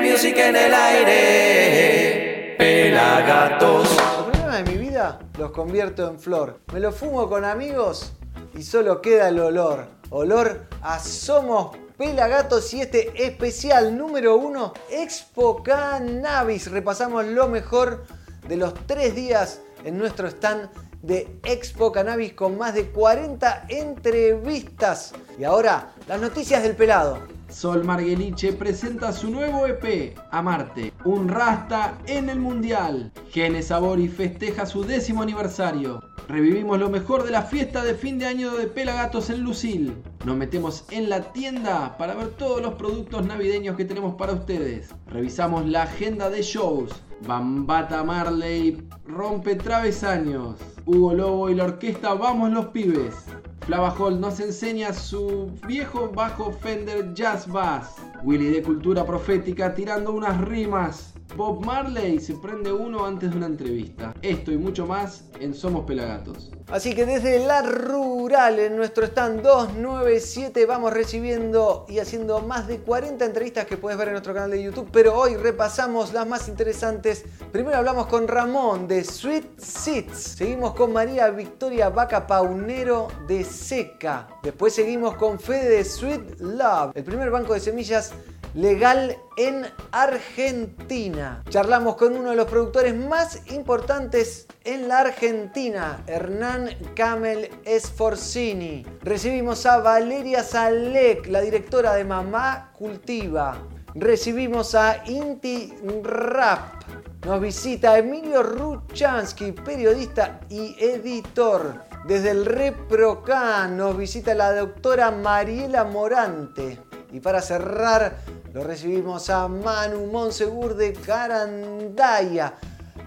Music en el aire. Pelagatos. Los problemas de mi vida los convierto en flor. Me lo fumo con amigos y solo queda el olor. Olor a Somos Pelagatos y este especial número uno, Expo Cannabis. Repasamos lo mejor de los tres días en nuestro stand de Expo Cannabis con más de 40 entrevistas. Y ahora, las noticias del pelado. Sol Margueliche presenta su nuevo EP, Amarte, un rasta en el Mundial. Gene Sabori festeja su décimo aniversario. Revivimos lo mejor de la fiesta de fin de año de Pelagatos en Lucil. Nos metemos en la tienda para ver todos los productos navideños que tenemos para ustedes. Revisamos la agenda de shows. Bambata Marley rompe travesaños. Hugo Lobo y la orquesta Vamos los Pibes. Flava Hall nos enseña su viejo bajo Fender Jazz Bass. Willy de Cultura Profética tirando unas rimas. Bob Marley se prende uno antes de una entrevista. Esto y mucho más en Somos Pelagatos. Así que desde la rural, en nuestro stand 297, vamos recibiendo y haciendo más de 40 entrevistas que puedes ver en nuestro canal de YouTube. Pero hoy repasamos las más interesantes. Primero hablamos con Ramón de Sweet Seeds. Seguimos con María Victoria Vaca Paunero de Seca. Después seguimos con Fede de Sweet Love, el primer banco de semillas legal en Argentina. Charlamos con uno de los productores más importantes en la Argentina, Hernán Camel Esforcini. Recibimos a Valeria Salek, la directora de Mamá Cultiva. Recibimos a Inti Rap. Nos visita Emilio Ruchansky, periodista y editor. Desde el ReproCan nos visita la doctora Mariela Morante. Y para cerrar, lo recibimos a Manu Monsegur de Carandaya.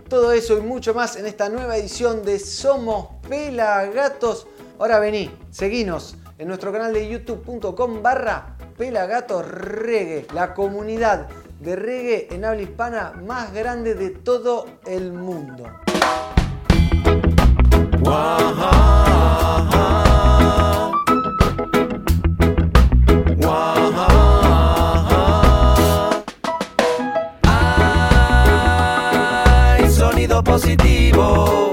Todo eso y mucho más en esta nueva edición de Somos Pelagatos. Ahora vení, seguinos en nuestro canal de youtube.com barra Pelagatos Reggae, la comunidad de reggae en habla hispana más grande de todo el mundo. Positivo.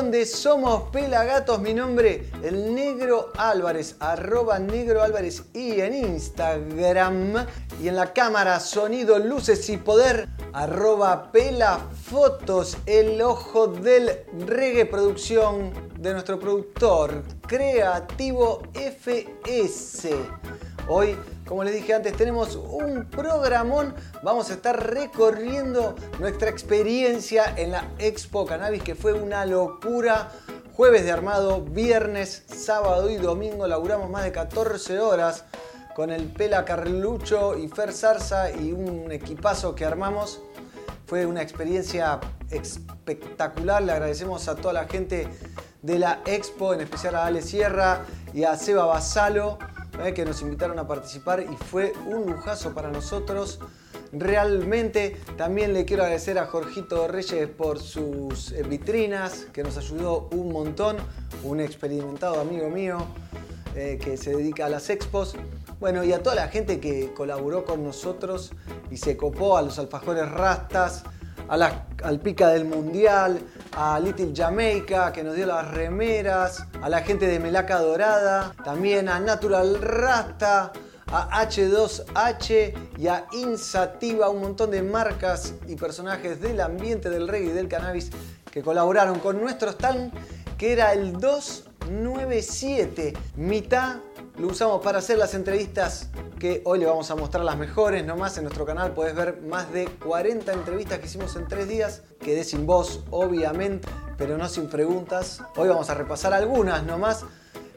De Somos Pelagatos. Mi nombre, el Negro Álvarez, arroba Negro Álvarez y en Instagram. Y en la cámara, sonido, luces y poder, arroba Pelafotos, el ojo del reggae producción de nuestro productor creativo FS. Hoy, como les dije antes, tenemos un programón. Vamos a estar recorriendo nuestra experiencia en la Expo Cannabis, que fue una locura. Jueves de armado, viernes, sábado y domingo laburamos más de 14 horas con el Pela Carlucho y Fer Zarza y un equipazo que armamos. Fue una experiencia espectacular. Le agradecemos a toda la gente de la Expo, en especial a Ale Sierra y a Seba Basalo, eh, que nos invitaron a participar y fue un lujazo para nosotros. Realmente también le quiero agradecer a Jorgito Reyes por sus eh, vitrinas, que nos ayudó un montón, un experimentado amigo mío eh, que se dedica a las expos. Bueno, y a toda la gente que colaboró con nosotros y se copó a los alfajores rastas, a la, al Pica del Mundial, a Little Jamaica que nos dio las remeras, a la gente de Melaca Dorada, también a Natural Rasta, a H2H y a Insativa, un montón de marcas y personajes del ambiente del reggae y del cannabis que colaboraron con nuestro stand que era el 297. Mitad lo usamos para hacer las entrevistas que hoy le vamos a mostrar las mejores nomás en nuestro canal. Podés ver más de 40 entrevistas que hicimos en tres días. Quedé sin voz, obviamente, pero no sin preguntas. Hoy vamos a repasar algunas nomás.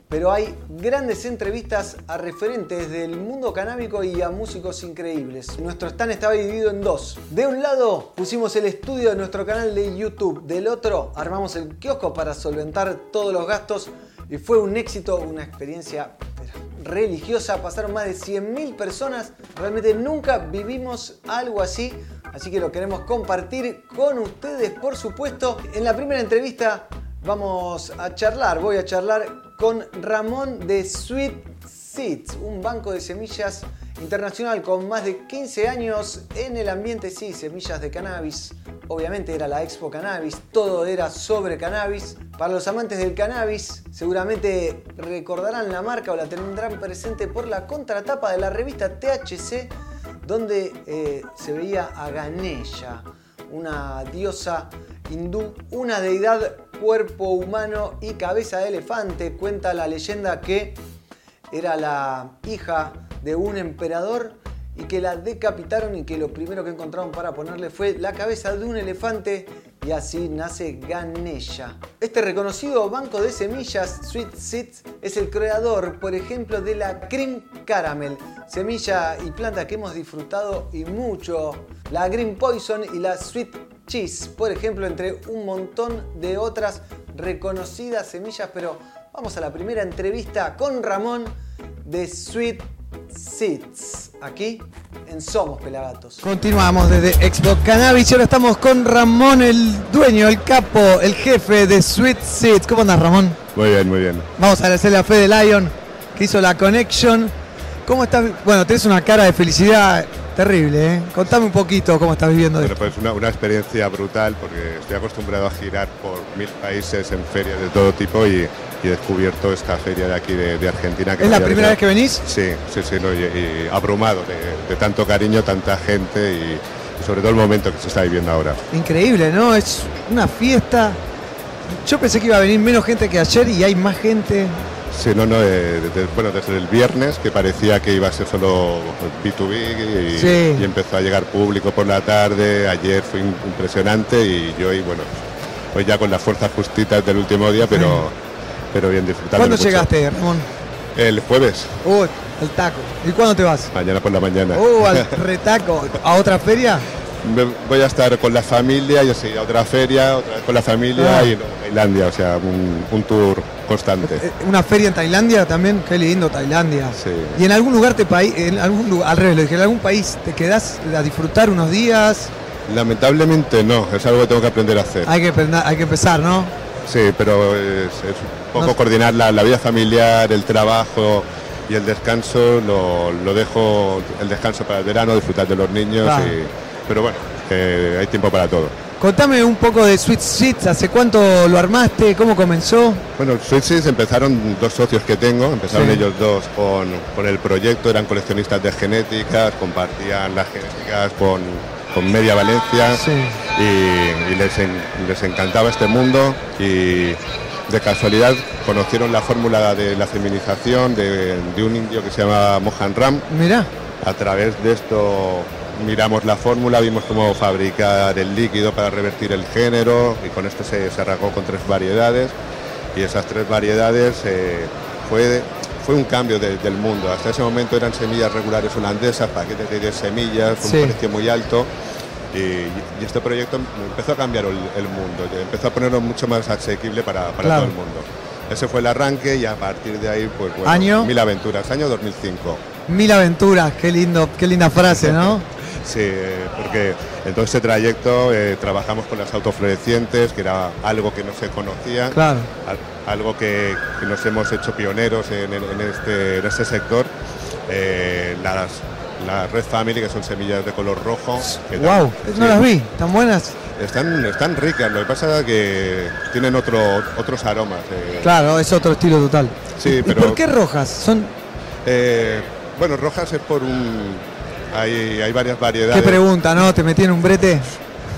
Pero hay grandes entrevistas a referentes del mundo canábico y a músicos increíbles. Nuestro stand estaba dividido en dos. De un lado pusimos el estudio de nuestro canal de YouTube. Del otro armamos el kiosco para solventar todos los gastos y fue un éxito, una experiencia religiosa. Pasaron más de 100.000 personas. Realmente nunca vivimos algo así. Así que lo queremos compartir con ustedes, por supuesto. En la primera entrevista vamos a charlar, voy a charlar con Ramón de Sweet Un banco de semillas internacional con más de 15 años en el ambiente, sí, semillas de cannabis. Obviamente era la Expo Cannabis, todo era sobre cannabis. Para los amantes del cannabis, seguramente recordarán la marca o la tendrán presente por la contratapa de la revista THC, donde eh, se veía a Ganesha, una diosa hindú, una deidad cuerpo humano y cabeza de elefante. Cuenta la leyenda que era la hija de un emperador y que la decapitaron y que lo primero que encontraron para ponerle fue la cabeza de un elefante y así nace Ganesha. Este reconocido banco de semillas Sweet Seeds es el creador, por ejemplo, de la Cream Caramel, semilla y planta que hemos disfrutado y mucho, la Green Poison y la Sweet Cheese, por ejemplo, entre un montón de otras reconocidas semillas, pero vamos a la primera entrevista con Ramón de Sweet Seeds, aquí en Somos Pelagatos. Continuamos desde Xbox Cannabis y ahora estamos con Ramón, el dueño, el capo, el jefe de Sweet Seeds. ¿Cómo andas, Ramón? Muy bien, muy bien. Vamos a agradecerle a Fede Lion que hizo la connection. ¿Cómo estás? Bueno, tenés una cara de felicidad terrible, ¿eh? Contame un poquito cómo estás viviendo Bueno, esto. pues una, una experiencia brutal porque estoy acostumbrado a girar por mil países en ferias de todo tipo y, y he descubierto esta feria de aquí de, de Argentina. ¿Es la me primera vez que venís? Sí, sí, sí, no, y, y abrumado de, de tanto cariño, tanta gente y, y sobre todo el momento que se está viviendo ahora. Increíble, ¿no? Es una fiesta. Yo pensé que iba a venir menos gente que ayer y hay más gente. Sí, no, no, eh, desde, bueno, desde el viernes que parecía que iba a ser solo B2B y, Sí. y empezó a llegar público por la tarde, ayer fue im- impresionante y yo hoy, bueno, hoy ya con las fuerzas justitas del último día, pero, pero bien disfrutando. ¿Cuándo mucho. llegaste, Ramón? El jueves, Uy, el taco. ¿Y cuándo te vas? mañana por la mañana. Uh, al retaco. ¿A otra feria? Voy a estar con la familia y así a otra feria, otra vez con la familia Ah. y luego Tailandia, o sea, un, un tour constante. Eh, ¿Una feria en Tailandia también? Qué lindo, Tailandia. Sí. ¿Y en algún lugar te país, en algún lugar, al revés, en algún país te quedás a disfrutar unos días? Lamentablemente no, es algo que tengo que aprender a hacer. Hay que, aprender- hay que empezar, ¿no? Sí, pero es, es un poco No- coordinar la, la vida familiar, el trabajo y el descanso, lo, lo dejo el descanso para el verano, disfrutar de los niños, Claro. y- pero bueno, que hay tiempo para todo. Contame un poco de Sweet Seeds, ¿hace cuánto lo armaste? ¿Cómo comenzó? Bueno, Switches empezaron dos socios que tengo, empezaron Sí. ellos dos con, con el proyecto, eran coleccionistas de genéticas, compartían las genéticas con, con Media Valencia Sí. y, y les, en- les encantaba este mundo y de casualidad conocieron la fórmula de la feminización de, de un indio que se llama Mohan Ram. Mirá, A través de esto miramos la fórmula, vimos cómo fabricar el líquido para revertir el género y con esto se, se arrancó con tres variedades y esas tres variedades eh, fue, fue un cambio de- del mundo. Hasta ese momento eran semillas regulares holandesas, paquetes de 10 semillas, Sí. un precio muy alto. Y, y este proyecto empezó a cambiar el, el mundo, empezó a ponerlo mucho más asequible para, para Claro. todo el mundo. Ese fue el arranque y a partir de ahí, pues bueno, ¿Año? mil aventuras, año 2005. mil aventuras, qué lindo, qué linda frase, ¿no? Sí, porque en todo ese trayecto eh, trabajamos con las autoflorecientes, que era algo que no se conocía, Claro. al- algo que, que nos hemos hecho pioneros en, este, en este sector. Eh, las, la Red Family, que son semillas de color rojo. que Wow, no sí, las vi, tan buenas. Están, están ricas, lo que pasa es que tienen otro, otros aromas. eh. Claro, es otro estilo total. Sí, ¿Y pero- por qué rojas? Son Eh, bueno, rojas es por un... Hay, hay varias qué variedades. pregunta, ¿no? Te metí en un brete.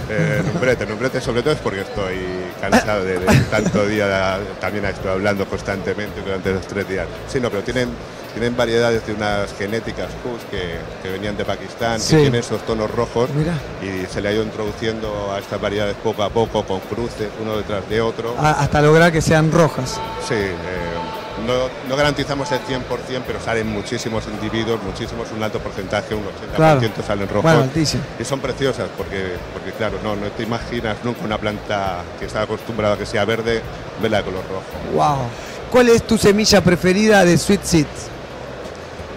Eh, nombrete sobre todo es porque estoy cansado de, de tanto día, también estoy hablando constantemente durante los tres días. Sí, no, pero tienen, tienen variedades de unas genéticas Kush que, que venían de Pakistán, Sí. que tienen esos tonos rojos Mira. y se le ha ido introduciendo a estas variedades poco a poco con cruces uno detrás de otro. A- hasta lograr que sean rojas. Sí, eh, no, no garantizamos el 100%, pero salen muchísimos individuos, muchísimos, un alto porcentaje, un 80% Claro. salen rojos. Bueno. Y son preciosas porque, porque claro, no, no te imaginas nunca una planta que está acostumbrada a que sea verde, verla de color rojo. Wow. ¿cuál es tu semilla preferida de Sweet Seeds?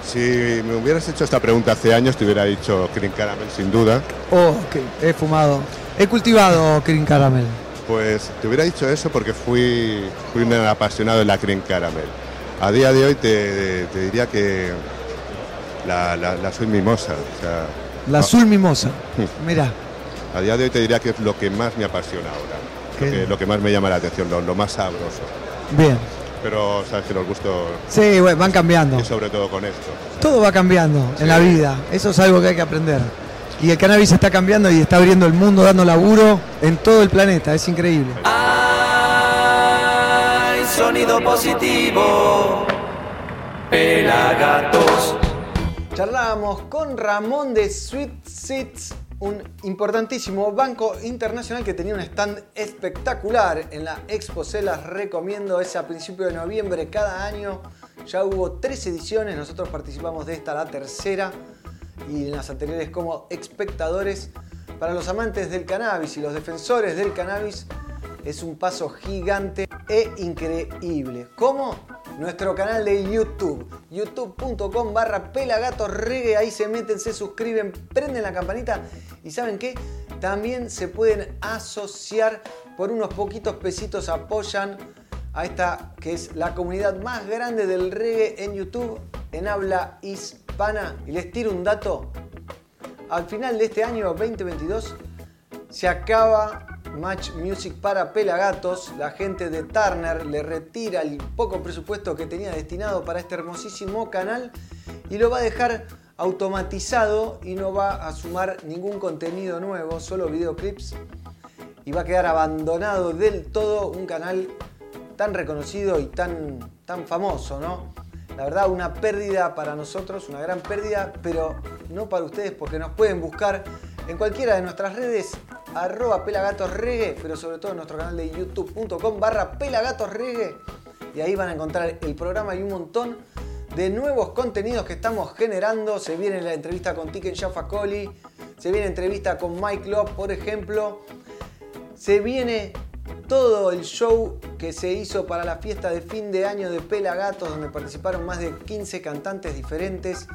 Si me hubieras hecho esta pregunta hace años, te hubiera dicho Green Caramel sin duda. Oh, ok, he fumado. He cultivado Green Caramel. Pues te hubiera dicho eso porque fui, fui un apasionado de la Green Caramel. A día de hoy te, te diría que la, la, la soy mimosa. o sea, La no, azul mimosa. Mira, a día de hoy te diría que es lo que más me apasiona ahora. Lo ¿Qué? que, lo que más me llama la atención, lo, lo más sabroso. bien. Pero sabes que los gustos, Sí, bueno, van cambiando. y sobre todo con esto. Todo va cambiando en la vida. Eso es algo que hay que aprender. Y el cannabis está cambiando y está abriendo el mundo, dando laburo en todo el planeta. Es increíble. Hay sonido positivo. Pelagatos. Charlábamos con Ramón de Sweet Seeds, un importantísimo banco internacional que tenía un stand espectacular en la Expo. Se las recomiendo, es a principios de noviembre cada año. Ya hubo tres ediciones, nosotros participamos de esta, la tercera, y en las anteriores como espectadores. Para los amantes del cannabis y los defensores del cannabis, es un paso gigante e increíble. ¿Cómo? Nuestro canal de YouTube, youtube.com barra ahí se meten, se suscriben, prenden la campanita y ¿saben qué? También se pueden asociar por unos poquitos pesitos, apoyan a esta que es la comunidad más grande del reggae en YouTube en habla hispana. Y les tiro un dato, al final de este año 2022 se acaba Match Music para Pelagatos. La gente de Turner le retira el poco presupuesto que tenía destinado para este hermosísimo canal y lo va a dejar automatizado y no va a sumar ningún contenido nuevo, solo videoclips. Y va a quedar abandonado del todo un canal tan reconocido y tan, tan famoso, ¿no? La verdad, una pérdida para nosotros, una gran pérdida, pero no para ustedes porque nos pueden buscar en cualquiera de nuestras redes, arroba pelagatosregue, pero sobre todo en nuestro canal de youtube.com barra pelagatosregue. Y ahí van a encontrar el programa y un montón de nuevos contenidos que estamos generando. Se viene la entrevista con Tiken Jaffa Coli, se viene entrevista con Mike Love, por ejemplo. Se viene todo el show que se hizo para la fiesta de fin de año de Pelagatos, donde participaron más de 15 cantantes diferentes.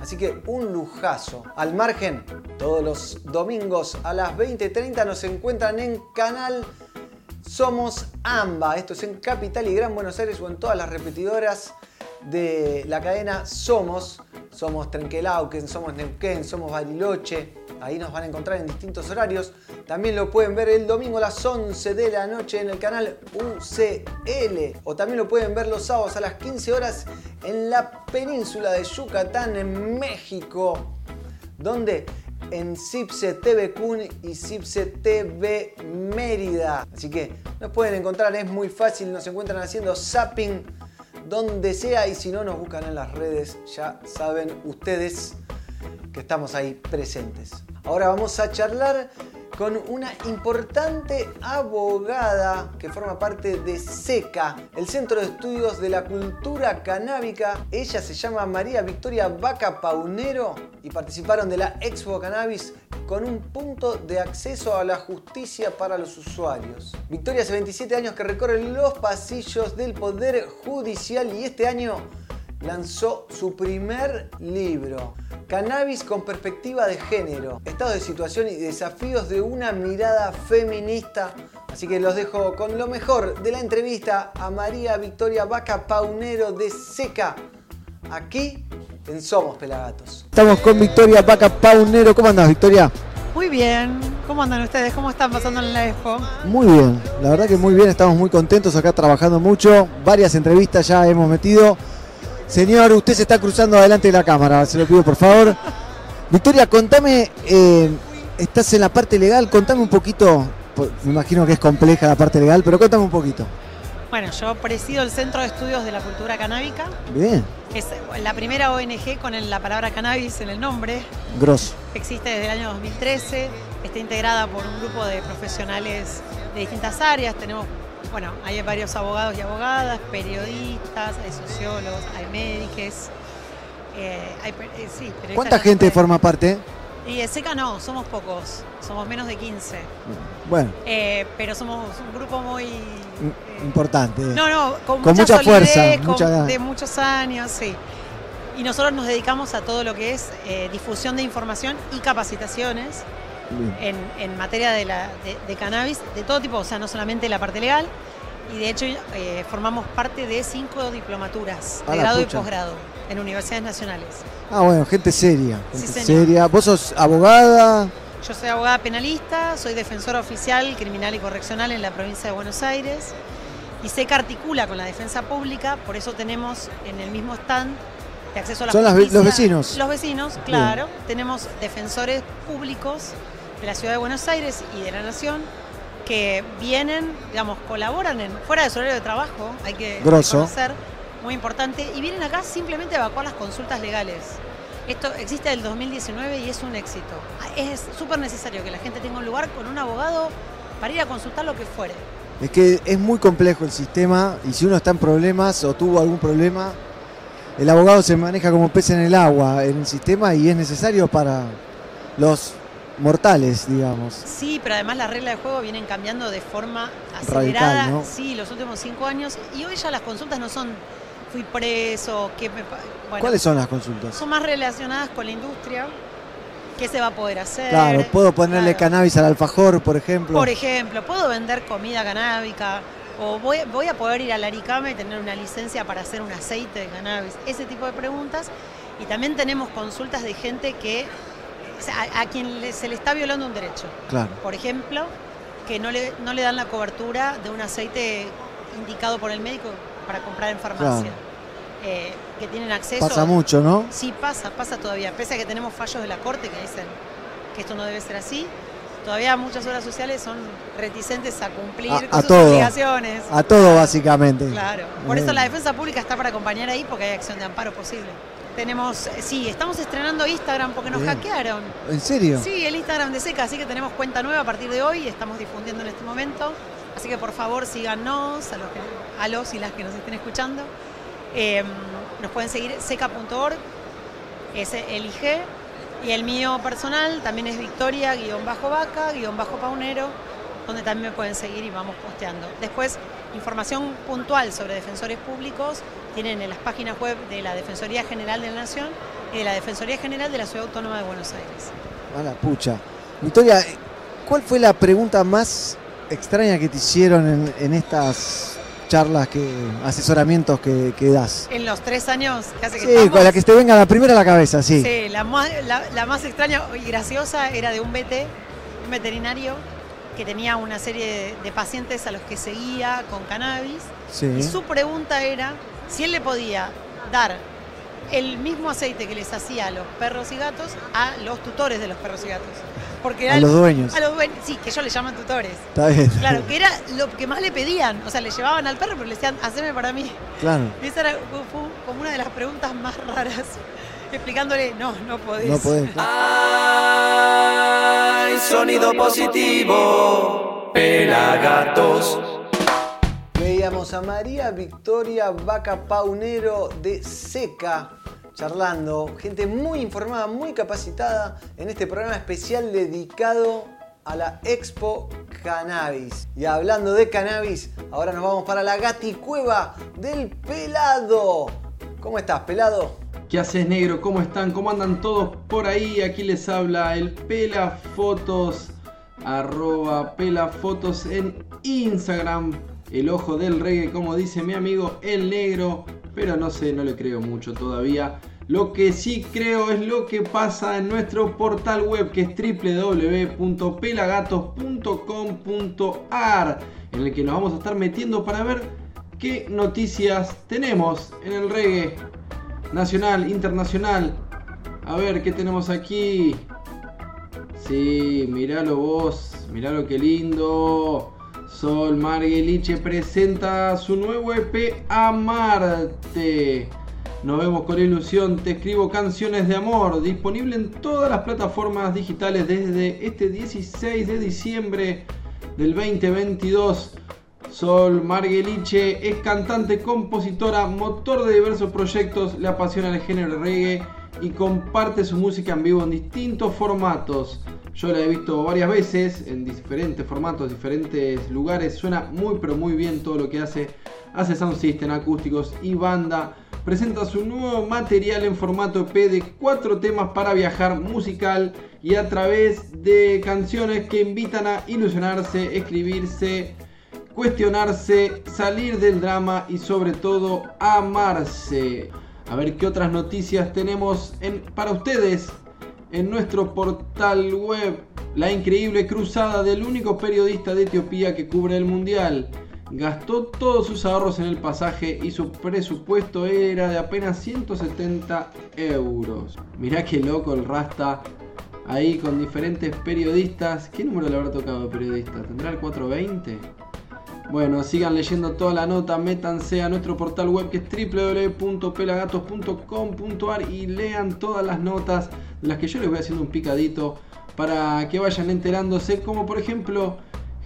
Así que un lujazo. Al margen, todos los domingos a las 20.30 nos encuentran en canal Somos AMBA. Esto es en Capital y Gran Buenos Aires o en todas las repetidoras de la cadena Somos. Somos Trenquelauquen, somos Neuquén, somos Bariloche. Ahí nos van a encontrar en distintos horarios. También lo pueden ver el domingo a las 11 de la noche en el canal UCL. O también lo pueden ver los sábados a las 15 horas en la península de Yucatán, en México. Donde en Cipse TV Kun y Cipse TV Mérida. Así que nos pueden encontrar, es muy fácil, nos encuentran haciendo zapping donde sea y si no nos buscan en las redes, ya saben ustedes que estamos ahí presentes. Ahora vamos a charlar con una importante abogada que forma parte de SECA, el Centro de Estudios de la Cultura Canábica. Ella se llama María Victoria Vaca Paunero y participaron de la Expo Cannabis con un punto de acceso a la justicia para los usuarios. Victoria hace 27 años que recorre los pasillos del Poder Judicial y este año lanzó su primer libro, Cannabis con perspectiva de género, estado de situación y desafíos de una mirada feminista. Así que los dejo con lo mejor de la entrevista a María Victoria Vaca Paunero de Seca, aquí en Somos Pelagatos. Estamos con Victoria Vaca Paunero. ¿Cómo andas, Victoria? Muy bien. ¿Cómo andan ustedes? ¿Cómo están pasando en la expo? Muy bien, la verdad que muy bien, estamos muy contentos acá trabajando mucho, varias entrevistas ya hemos metido. Señor, usted se está cruzando adelante de la cámara, se lo pido por favor. Victoria, contame, eh, estás en la parte legal, contame un poquito, po- me imagino que es compleja la parte legal, pero contame un poquito. Bueno, yo presido el Centro de Estudios de la Cultura Canábica. Bien, Es la primera ONG con la palabra cannabis en el nombre. grosso. Existe desde el año 2013. Está integrada por un grupo de profesionales de distintas áreas. Tenemos, bueno, hay varios abogados y abogadas, periodistas, hay sociólogos, hay médicos. eh, hay, eh, sí, ¿Cuánta gente puede- forma parte? Y de seca no, somos pocos, somos menos de 15. Bueno, Eh, pero somos un grupo muy... im- eh, importante. no, no, con, Con mucha, mucha fuerza, solidez, con- mucha- de muchos años, sí. Y nosotros nos dedicamos a todo lo que es eh, difusión de información y capacitaciones. En, en materia de, la, de, de cannabis de todo tipo, o sea, no solamente la parte legal. Y de hecho eh, formamos parte de cinco diplomaturas de la grado y posgrado en universidades nacionales. Ah, bueno, gente seria. Sí, Gente seria. ¿Vos sos abogada? Yo soy abogada penalista, soy defensora oficial criminal y correccional en la provincia de Buenos Aires y sé que articula con la defensa pública, por eso tenemos en el mismo stand de acceso a la Son las justicia. los vecinos. Los vecinos, claro. Tenemos defensores públicos de la ciudad de Buenos Aires y de la nación que vienen, digamos, colaboran en, fuera de su horario de trabajo, hay que reconocer, muy importante, y vienen acá simplemente a evacuar las consultas legales. Esto existe desde el 2019 y es un éxito. Es súper necesario que la gente tenga un lugar con un abogado para ir a consultar lo que fuere. Es que es muy complejo el sistema y si uno está en problemas o tuvo algún problema, el abogado se maneja como pez en el agua en el sistema y es necesario para los mortales, digamos. Sí, pero además las reglas de juego vienen cambiando de forma acelerada. Radical, ¿no? Sí, los últimos cinco años. Y hoy ya las consultas no son fui preso, que me bueno, ¿Cuáles son las consultas? son más relacionadas con la industria. ¿Qué se va a poder hacer? Claro, puedo ponerle Claro. cannabis al alfajor, por ejemplo. Por ejemplo, ¿puedo vender comida canábica? ¿O voy, voy a poder ir al Aricama y tener una licencia para hacer un aceite de cannabis? Ese tipo de preguntas. Y también tenemos consultas de gente que a, a quien le- se le está violando un derecho. Claro. Por ejemplo, que no le, no le dan la cobertura de un aceite indicado por el médico para comprar en farmacia. Claro. Eh, que tienen acceso. Pasa mucho, ¿no? Sí, pasa, pasa todavía. Pese a que tenemos fallos de la Corte que dicen que esto no debe ser así, todavía muchas obras sociales son reticentes a cumplir A- con a sus todo. obligaciones. A todo, básicamente. Claro. Por eso Bien. la defensa pública está para acompañar ahí porque hay acción de amparo posible. Tenemos, sí, estamos estrenando Instagram porque nos Bien. hackearon. ¿En serio? Sí, el Instagram de Seca, así que tenemos cuenta nueva a partir de hoy y estamos difundiendo en este momento. Así que por favor síganos a los, que- a los y las que nos estén escuchando. Eh, nos pueden seguir seca.org, es el IG, y el mío personal también es Victoria-Vaca-Paunero, donde también me pueden seguir y vamos posteando. Después, información puntual sobre defensores públicos tienen en las páginas web de la Defensoría General de la Nación y de la Defensoría General de la Ciudad Autónoma de Buenos Aires. A la pucha. Victoria, ¿cuál fue la pregunta más extraña que te hicieron en, en estas charlas, que asesoramientos que, que das? En los tres años que hace que Sí, estamos, con la que te venga la primera a la cabeza, sí. Sí, la más, la, la más extraña y graciosa era de un VT, un veterinario, que tenía una serie de, de pacientes a los que seguía con cannabis. Sí. Y su pregunta era si él le podía dar el mismo aceite que les hacía a los perros y gatos a los tutores de los perros y gatos. Porque A los dueños. A los dueños, sí, que ellos le llaman tutores. Está bien. Claro, que era lo que más le pedían. O sea, le llevaban al perro, pero le decían, haceme para mí. Claro. Y esa era, fue como una de las preguntas más raras, explicándole, no, no podés. No podés. Hay sonido positivo, pelagatos. Veíamos a María Victoria Vaca Paunero de Seca charlando, gente muy informada, muy capacitada en este programa especial dedicado a la Expo Cannabis. Y hablando de cannabis, ahora nos vamos para la gaticueva del pelado. ¿Cómo estás, pelado? ¿Qué haces negro? ¿Cómo están? ¿Cómo andan todos por ahí? Aquí les habla el Pelafotos, arroba Pelafotos en Instagram. El ojo del reggae, como dice mi amigo el negro, pero no sé, no le creo mucho todavía. Lo que sí creo es lo que pasa en nuestro portal web que es www.pelagatos.com.ar en el que nos vamos a estar metiendo para ver qué noticias tenemos en el reggae nacional, internacional. A ver, ¿qué tenemos aquí? Sí, miralo vos, miralo qué lindo. Sol Margueliche presenta su nuevo EP Amarte. Nos vemos con ilusión, te escribo canciones de amor, disponible en todas las plataformas digitales desde este 16 de diciembre del 2022. Sol Margueliche es cantante, compositora, motor de diversos proyectos, le apasiona el género reggae y comparte su música en vivo en distintos formatos. Yo la he visto varias veces en diferentes formatos, diferentes lugares. Suena muy pero muy bien todo lo que hace. Hace sound system, acústicos y banda. Presenta su nuevo material en formato EP de cuatro temas para viajar musical y a través de canciones que invitan a ilusionarse, escribirse, cuestionarse, salir del drama y sobre todo amarse. A ver qué otras noticias tenemos para ustedes en nuestro portal web. La increíble cruzada del único periodista de Etiopía que cubre el mundial. Gastó todos sus ahorros en el pasaje y su presupuesto era de apenas 170 euros. Mirá qué loco el Rasta ahí con diferentes periodistas. ¿Qué número le habrá tocado de periodista? ¿Tendrá el 420? Bueno, sigan leyendo toda la nota, métanse a nuestro portal web que es www.pelagatos.com.ar y lean todas las notas de las que yo les voy haciendo un picadito para que vayan enterándose, como por ejemplo,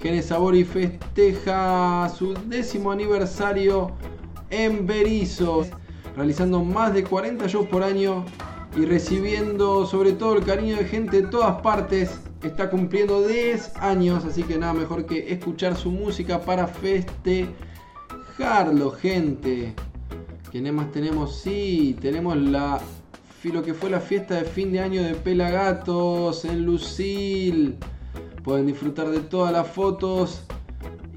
Genesabori festeja su décimo aniversario en Berizo, realizando más de 40 shows por año y recibiendo sobre todo el cariño de gente de todas partes. Está cumpliendo 10 años, así que nada mejor que escuchar su música para festejarlo, gente. ¿Qué más tenemos? Sí, tenemos la lo que fue la fiesta de fin de año de Pelagatos en Lucil. Pueden disfrutar de todas las fotos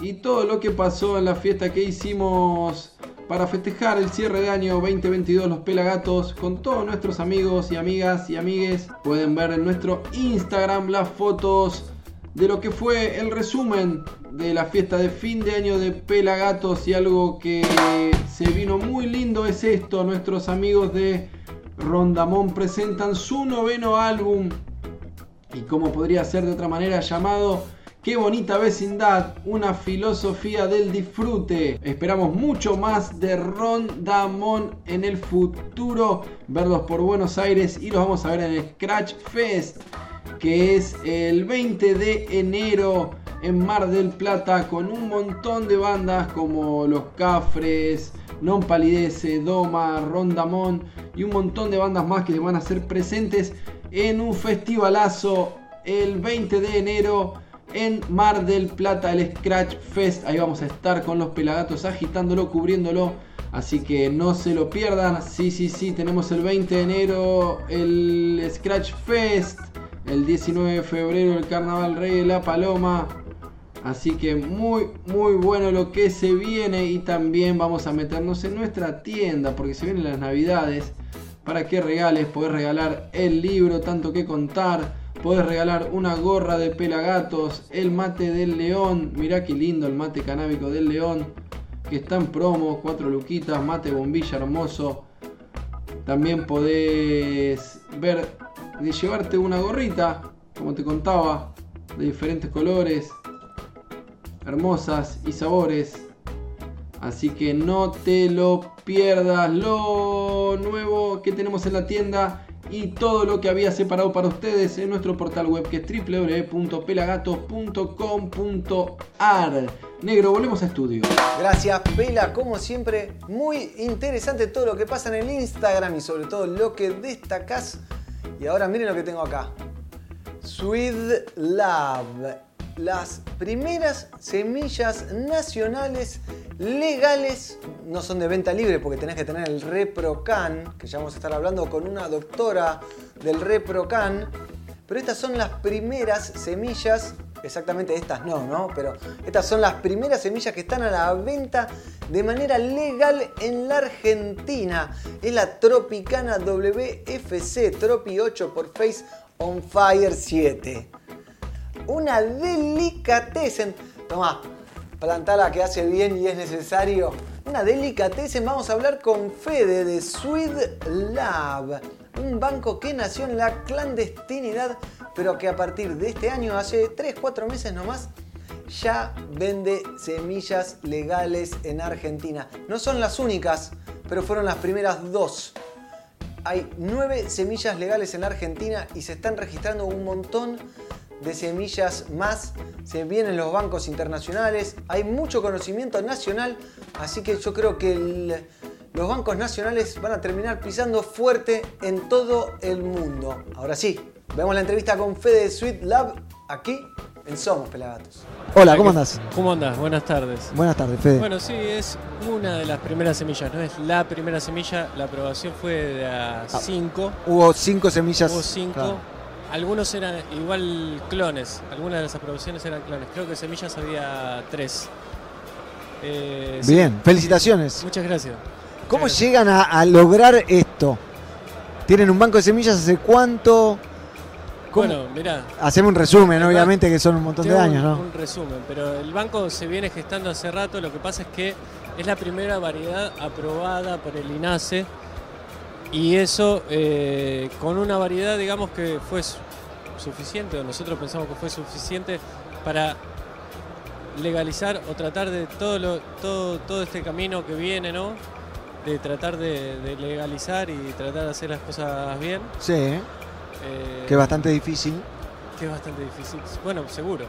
y todo lo que pasó en la fiesta que hicimos para festejar el cierre de año 2022 los Pelagatos con todos nuestros amigos y amigas y amigues. Pueden ver en nuestro Instagram las fotos de lo que fue el resumen de la fiesta de fin de año de Pelagatos y algo que se vino muy lindo es esto, nuestros amigos de Rondamón presentan su noveno álbum y como podría ser de otra manera llamado Qué bonita vecindad, una filosofía del disfrute. Esperamos mucho más de Ron Damon en el futuro. Verlos por Buenos Aires y los vamos a ver en el Scratch Fest, que es el 20 de enero en Mar del Plata, con un montón de bandas como Los Cafres, Non Palidece, Doma, Ron Damon y un montón de bandas más que van a ser presentes en un festivalazo el 20 de enero en Mar del Plata, el Scratch Fest. Ahí vamos a estar con los pelagatos agitándolo, cubriéndolo. Así que no se lo pierdan. Sí, sí, sí, tenemos el 20 de enero el Scratch Fest. El 19 de febrero el Carnaval Rey de la Paloma. Así que muy, muy bueno lo que se viene. Y también vamos a meternos en nuestra tienda porque se vienen las navidades. Para que regales, poder regalar el libro, tanto que contar Podés regalar una gorra de pelagatos, el mate del león. Mirá qué lindo el mate canábico del león. Que está en promo, 4 luquitas, mate bombilla hermoso. También podés ver de llevarte una gorrita, como te contaba, de diferentes colores, hermosas y sabores. Así que no te lo pierdas. Lo nuevo que tenemos en la tienda y todo lo que había separado para ustedes en nuestro portal web que es www.pelagatos.com.ar. Negro, volvemos a estudio. Gracias, Pela, como siempre. Muy interesante todo lo que pasa en el Instagram y sobre todo lo que destacás. Y ahora miren lo que tengo acá. Sweet Love. Las primeras semillas nacionales legales no son de venta libre porque tenés que tener el ReproCan, que ya vamos a estar hablando con una doctora del ReproCan, pero estas son las primeras semillas, exactamente estas no, ¿no? Pero estas son las primeras semillas que están a la venta de manera legal en la Argentina. Es la Tropicana WFC Tropi 8 por Face on Fire 7. Una delicatessen. Toma, plantala que hace bien y es necesario. Una delicatessen, vamos a hablar con Fede de Sweet Lab, un banco que nació en la clandestinidad, pero que a partir de este año, hace 3-4 meses nomás, ya vende semillas legales en Argentina. No son las únicas, pero fueron las primeras dos. Hay nueve semillas legales en Argentina y se están registrando un montón de semillas más. Se vienen los bancos internacionales. Hay mucho conocimiento nacional. Así que yo creo que los bancos nacionales van a terminar pisando fuerte en todo el mundo. Ahora sí, vemos la entrevista con Fede de Sweet Lab aquí en Somos Pelagatos. Hola, ¿cómo andás? ¿Cómo andás? Buenas tardes. Buenas tardes, Fede. Bueno, sí, es una de las primeras semillas, no es la primera semilla, la aprobación fue de a cinco, Hubo cinco semillas. hubo cinco, claro. Algunos eran igual clones, algunas de las aprobaciones eran clones, creo que semillas había tres. Eh, sí, Bien, felicitaciones. Muchas gracias. ¿Cómo llegan a, a lograr esto? ¿Tienen un banco de semillas hace cuánto? ¿Cómo? Bueno, mirá, Hacemos un resumen, obviamente, que son un montón de años, ¿no? un resumen, pero el banco se viene gestando hace rato, lo que pasa es que es la primera variedad aprobada por el INASE y eso eh, con una variedad, digamos que fue su- suficiente, o nosotros pensamos que fue suficiente para legalizar o tratar de todo, lo, todo, todo este camino que viene, ¿no? De tratar de, de legalizar y tratar de hacer las cosas bien. Sí, eh, que es bastante difícil, que es bastante difícil. Bueno, seguro,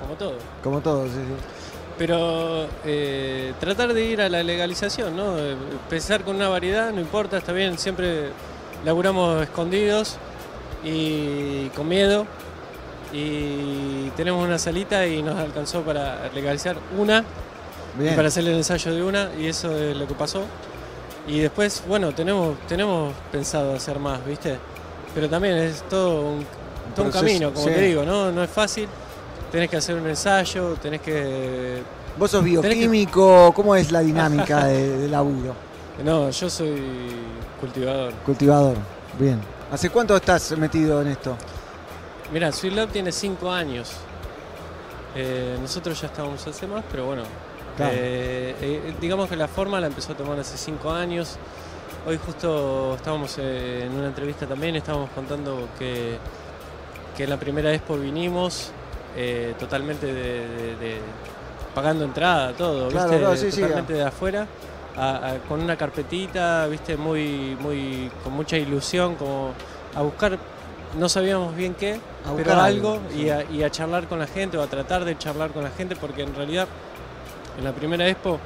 como todo. como todo. sí, sí. Pero eh, tratar de ir a la legalización, ¿no? Eh, Empezar con una variedad, no importa, está bien, siempre laburamos escondidos y con miedo. Y tenemos una salita y nos alcanzó para legalizar una y para hacer el ensayo de una y eso es lo que pasó. Y después, bueno, tenemos, tenemos pensado hacer más, ¿viste? Pero también es todo un, todo un proceso, camino, como sí. te digo, ¿no? No es fácil. Tenés que hacer un ensayo, tenés que... ¿Vos sos que- bioquímico? ¿Cómo es la dinámica de, de laburo? No, yo soy cultivador. Cultivador. Bien. ¿Hace cuánto estás metido en esto? Mira, Sweet Lab tiene cinco años. Eh, nosotros ya estábamos hace más, pero bueno. Claro. eh, eh, digamos que la forma la empezó a tomar hace cinco años. Hoy justo estábamos en una entrevista también, estábamos contando que, que la primera expo vinimos eh, totalmente de, de- de- pagando entrada, todo, Claro, ¿viste? claro, sí, sí, totalmente de afuera. a- a- con una carpetita, viste, muy, muy, con mucha ilusión, como a buscar, no sabíamos bien qué, A pero buscar algo, a, y a charlar con la gente o a tratar de charlar con la gente, porque en realidad en la primera expo,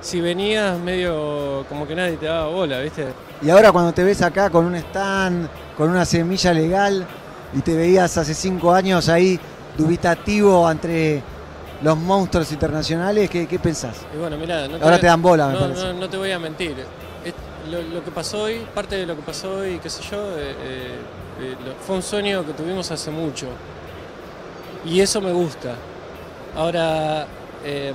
si venías medio como que nadie te daba bola, viste. Y ahora cuando te ves acá con un stand, con una semilla legal, y te veías hace cinco años ahí dubitativo entre los monstruos internacionales, ¿qué, qué pensás? Y bueno, mira, no Ahora te dan bola, me no, parece. no- no te voy a mentir. Es- lo, lo que pasó hoy, parte de lo que pasó hoy, qué sé yo, eh, eh, eh, fue un sueño que tuvimos hace mucho. Y eso me gusta. Ahora, em,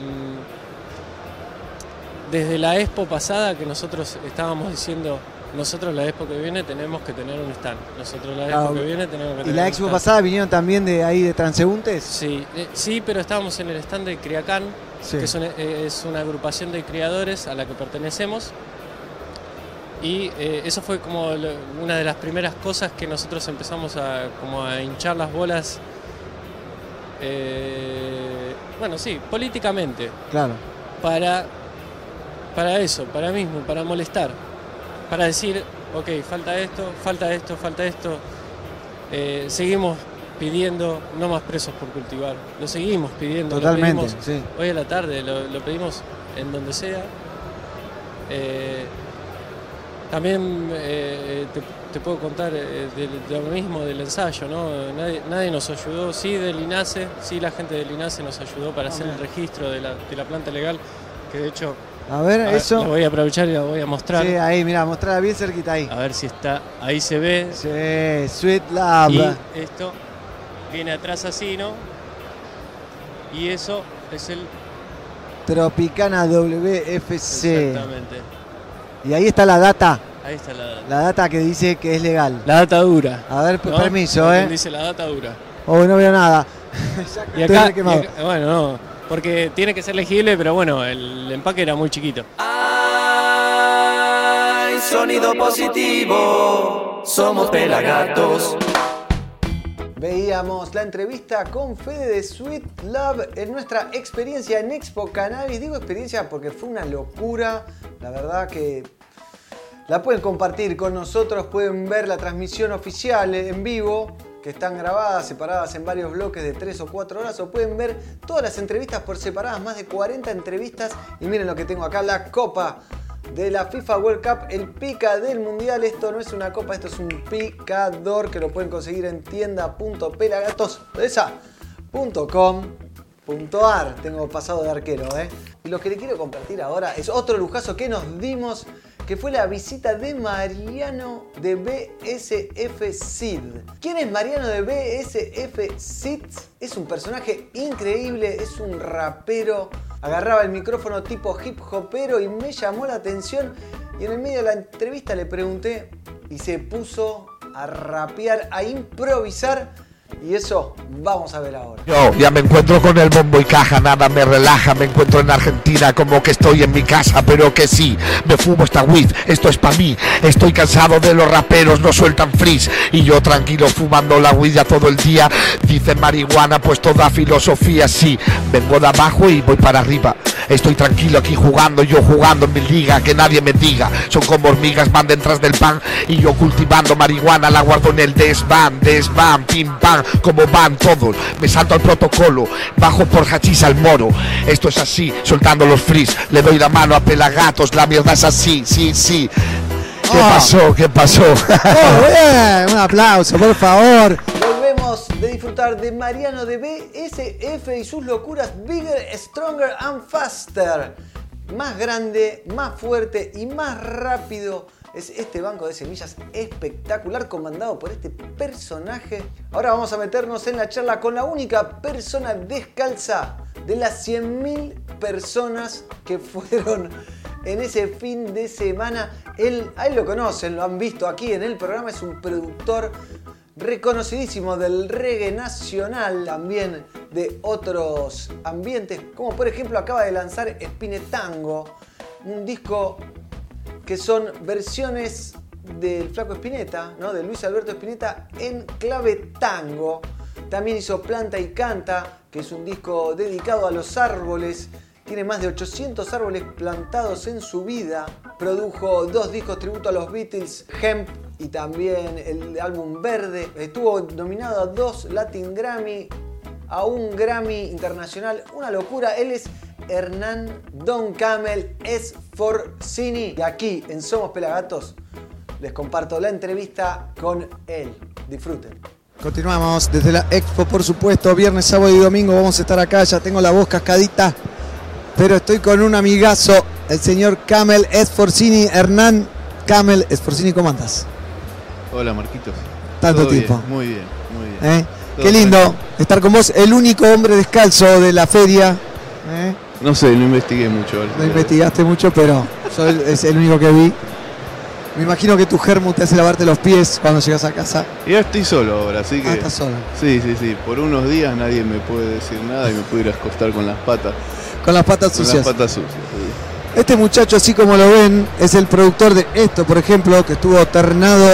desde la expo pasada que nosotros estábamos diciendo, nosotros la expo que viene tenemos que tener un stand. Nosotros la expo Claro. que viene tenemos que ¿Y tener la un expo stand. pasada vinieron también de ahí de transeúntes? Sí, eh, sí, pero estábamos en el stand de Criacán, Sí. que es una, eh, es una agrupación de criadores a la que pertenecemos. Y eh, eso fue como una de las primeras cosas que nosotros empezamos a, como a hinchar las bolas. eh, bueno, sí, políticamente, Claro. para, para eso, para mismo, para molestar, para decir, ok, falta esto, falta esto, falta esto. Eh, seguimos pidiendo no más presos por cultivar, lo seguimos pidiendo, lo Totalmente, pedimos sí. hoy a la tarde, lo, lo pedimos en donde sea. Eh, también eh, te, te puedo contar de, de lo mismo del ensayo, ¿no? Nadie, nadie nos ayudó, sí del INASE, sí la gente del INASE nos ayudó para hacer el registro de la, de la planta legal, que de hecho A ver, a- eso. la voy a aprovechar y la voy a mostrar. Sí, ahí, mira, mostrala bien cerquita ahí. A ver si está, ahí se ve. Sí, Sweet Lab. Y esto viene atrás así, ¿no? Y eso es el... Tropicana WFC. Exactamente. Y ahí está la data, Ahí está la data. la data que dice que es legal. La data dura. A ver, ¿no? permiso, ¿eh? Dice la data dura. Oh, no veo nada. Y Estoy acá, y acá- bueno, no, porque tiene que ser legible, pero bueno, el empaque era muy chiquito. Hay sonido positivo, somos pelagatos. Veíamos la entrevista con Fede de Sweet Love en nuestra experiencia en Expo Cannabis. Digo experiencia porque fue una locura. La verdad que la pueden compartir con nosotros, pueden ver la transmisión oficial en vivo, que están grabadas, separadas en varios bloques de 3 o 4 horas, o pueden ver todas las entrevistas por separadas, más de 40 entrevistas. Y miren lo que tengo acá, la copa de la FIFA World Cup, el pica del mundial. Esto no es una copa, esto es un picador que lo pueden conseguir en tienda.pelagatos.com.ar. Tengo pasado de arquero, ¿eh? Y lo que le quiero compartir ahora es otro lujazo que nos dimos que fue la visita de Mariano de BSF Sid. ¿Quién es Mariano de BSF Sid? Es un personaje increíble, es un rapero. Agarraba el micrófono tipo hip hopero y me llamó la atención. Y en el medio de la entrevista le pregunté y se puso a rapear, a improvisar y eso vamos a ver ahora. Yo ya me encuentro con el bombo y caja, nada me relaja, me encuentro en Argentina como que estoy en mi casa, pero que sí, me fumo esta weed, esto es para mí, estoy cansado de los raperos, no sueltan frizz, y yo tranquilo fumando la weed ya todo el día, dice marihuana, pues toda filosofía, sí, vengo de abajo y voy para arriba, estoy tranquilo aquí jugando, yo jugando en mi liga, que nadie me diga, son como hormigas, van detrás del pan, y yo cultivando marihuana, la guardo en el desván, desván, pim pam, como van todos, me salto al protocolo, bajo por hachís al moro, esto es así, soltando los frizz, le doy la mano a pelagatos, la mierda es así, sí, sí. ¿Qué Ah. pasó? ¿Qué pasó? Oh, bien, un aplauso, por favor. Volvemos de disfrutar de Mariano de BSF y sus locuras Bigger, Stronger and Faster. Más grande, más fuerte y más rápido es este banco de semillas espectacular comandado por este personaje. Ahora vamos a meternos en la charla con la única persona descalza de las 100.000 personas que fueron en ese fin de semana. Él, a él lo conocen, lo han visto aquí en el programa, es un productor reconocidísimo del reggae nacional, también de otros ambientes, como por ejemplo acaba de lanzar Spinetango, un disco que son versiones del Flaco Espineta, ¿no? de Luis Alberto Espineta en clave tango. También hizo Planta y Canta, que es un disco dedicado a los árboles. Tiene más de 800 árboles plantados en su vida. Produjo dos discos tributo a los Beatles, Hemp y también el álbum Verde. Estuvo nominado a dos Latin Grammy, a un Grammy internacional. Una locura. Él es Hernán Don Camel Esforcini. Y aquí en Somos Pelagatos les comparto la entrevista con él. Disfruten. Continuamos desde la Expo, por supuesto. Viernes, sábado y domingo vamos a estar acá. Ya tengo la voz cascadita. Pero estoy con un amigazo, el señor Camel Esforcini. Hernán Camel Esforcini, ¿cómo andas? Hola Marquitos. Tanto Todo bien, tiempo. muy bien, muy bien. ¿Eh? Todo Qué lindo tranquilo. estar con vos, el único hombre descalzo de la feria. ¿eh? No sé, no investigué mucho. No investigaste mucho, pero yo es el único que vi. Me imagino que tu germo te hace lavarte los pies cuando llegas a casa. Ya estoy solo ahora, así que. Ah, estás solo. Sí, sí, sí. Por unos días nadie me puede decir nada y me puedo ir a acostar con las patas. Con las patas Con sucias. las patas sucias. sí. Este muchacho, así como lo ven, es el productor de esto, por ejemplo, que estuvo ternado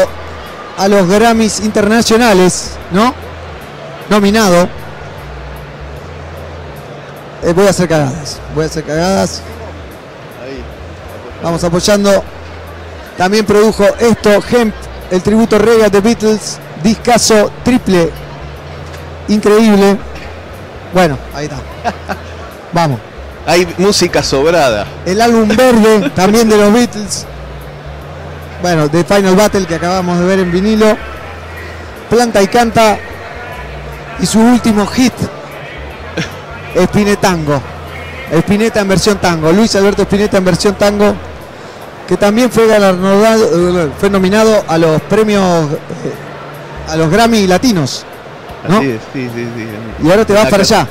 a los Grammys internacionales, ¿no? Nominado. Eh, voy a hacer cagadas. Voy a hacer cagadas. Ahí. Vamos apoyando. También produjo esto, Hemp, el tributo reggae a The Beatles, discaso triple, increíble. Bueno, ahí está. Vamos. Hay música sobrada. El álbum verde, también de los Beatles. Bueno, de Final Battle que acabamos de ver en vinilo. Planta y canta. Y su último hit, Espinetango. Espineta en versión tango. Luis Alberto Espineta en versión tango. Que también fue galardonado, fue nominado a los premios, eh, a los Grammy latinos. ¿No? Así es, sí, sí, sí. Y ahora te En vas para allá,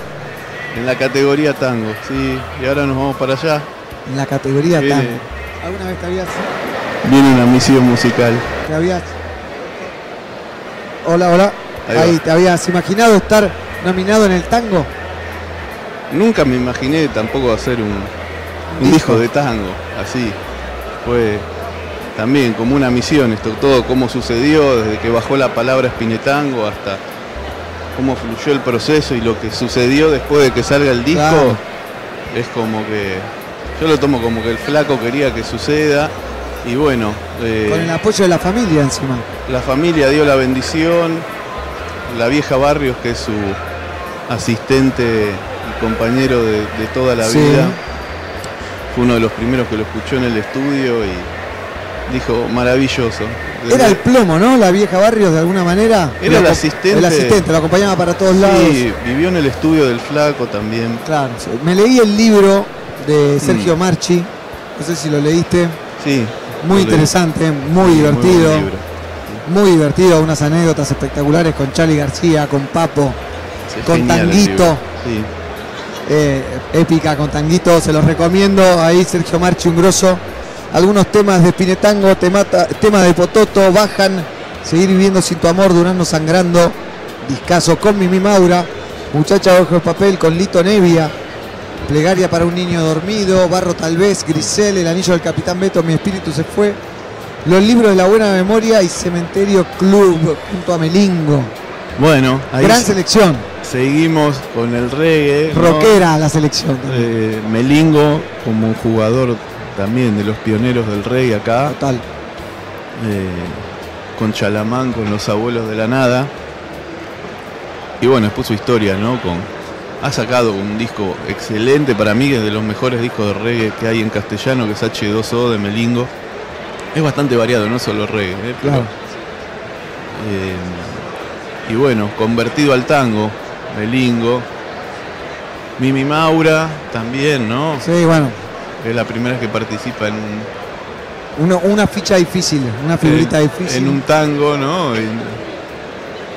En la categoría tango, sí. Y ahora nos vamos para allá. en la categoría Viene, tango. ¿Alguna vez te habías, viene una misión musical. te habías... Hola, hola. Ahí. ¿te habías imaginado estar nominado en el tango? Nunca me imaginé tampoco hacer un, un disco. disco de tango, así. Fue también como una misión esto, todo cómo sucedió, desde que bajó la palabra espinetango hasta cómo fluyó el proceso y lo que sucedió después de que salga el disco, Claro. es como que yo lo tomo como que el flaco quería que suceda y bueno, eh, Con el apoyo de la familia encima. la familia dio la bendición, la vieja Barrios, que es su asistente y compañero de, de toda la Sí. vida, fue uno de los primeros que lo escuchó en el estudio y dijo maravilloso. Era el plomo, ¿no? La vieja Barrios de alguna manera. Era el asistente. El asistente, lo acompañaba para todos lados. Sí, vivió en el estudio del Flaco también. Claro. sí. Me leí el libro de Sergio Marchi. No sé si lo leíste. Sí. Muy leí. interesante, muy divertido. libro. Muy divertido, unas anécdotas espectaculares con Charlie García, con Papo, Sí, con Tanguito. Sí. eh, épica con Tanguito, se los recomiendo. Ahí Sergio Marchi, un grosso. Algunos temas de Pinetango, temata, tema de Pototo, bajan. Seguir viviendo sin tu amor, Durando sangrando. Discaso con Mimi Maura. Muchacha bajo el papel con Lito Nevia. Plegaria para un niño dormido. Barro tal vez. Grisel, El anillo del capitán Beto, Mi espíritu se fue. Los libros de la buena memoria y Cementerio Club junto a Melingo. Bueno, ahí Gran se- selección. seguimos con el reggae. ¿no? Rockera la selección. Eh, Melingo como un jugador también de los pioneros del reggae acá. Total. Eh, con Chalamán, con los abuelos de la nada. Y bueno, después su historia, ¿no? Con, ha sacado un disco excelente para mí, que es de los mejores discos de reggae que hay en castellano, que es H2O de Melingo. Es bastante variado, no solo reggae. ¿eh? Pero, Claro. eh, y bueno, convertido al tango, Melingo. Mimi Maura también, ¿no? Sí, bueno. Es la primera vez que participa en Uno- una ficha difícil, una figurita en, difícil. en un tango, ¿no? Y,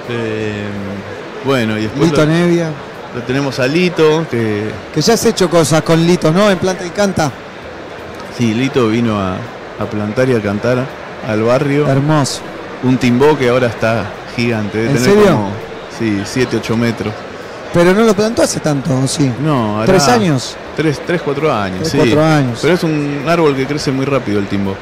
eh, bueno, y después Lito lo, Nevia. lo tenemos a Lito, que Que ya has hecho cosas con Lito, ¿no? En Planta y Canta. sí, Lito vino a, a plantar y a cantar al barrio. Hermoso. Un timbó que ahora está gigante, debe ¿En tener serio? como sí, 7, 8 metros. Pero no lo plantó hace tanto, ¿o sí? No, hará ¿Tres años? 3, 3 4 años, Tres, sí. cuatro años. Pero es un árbol que crece muy rápido el timbó.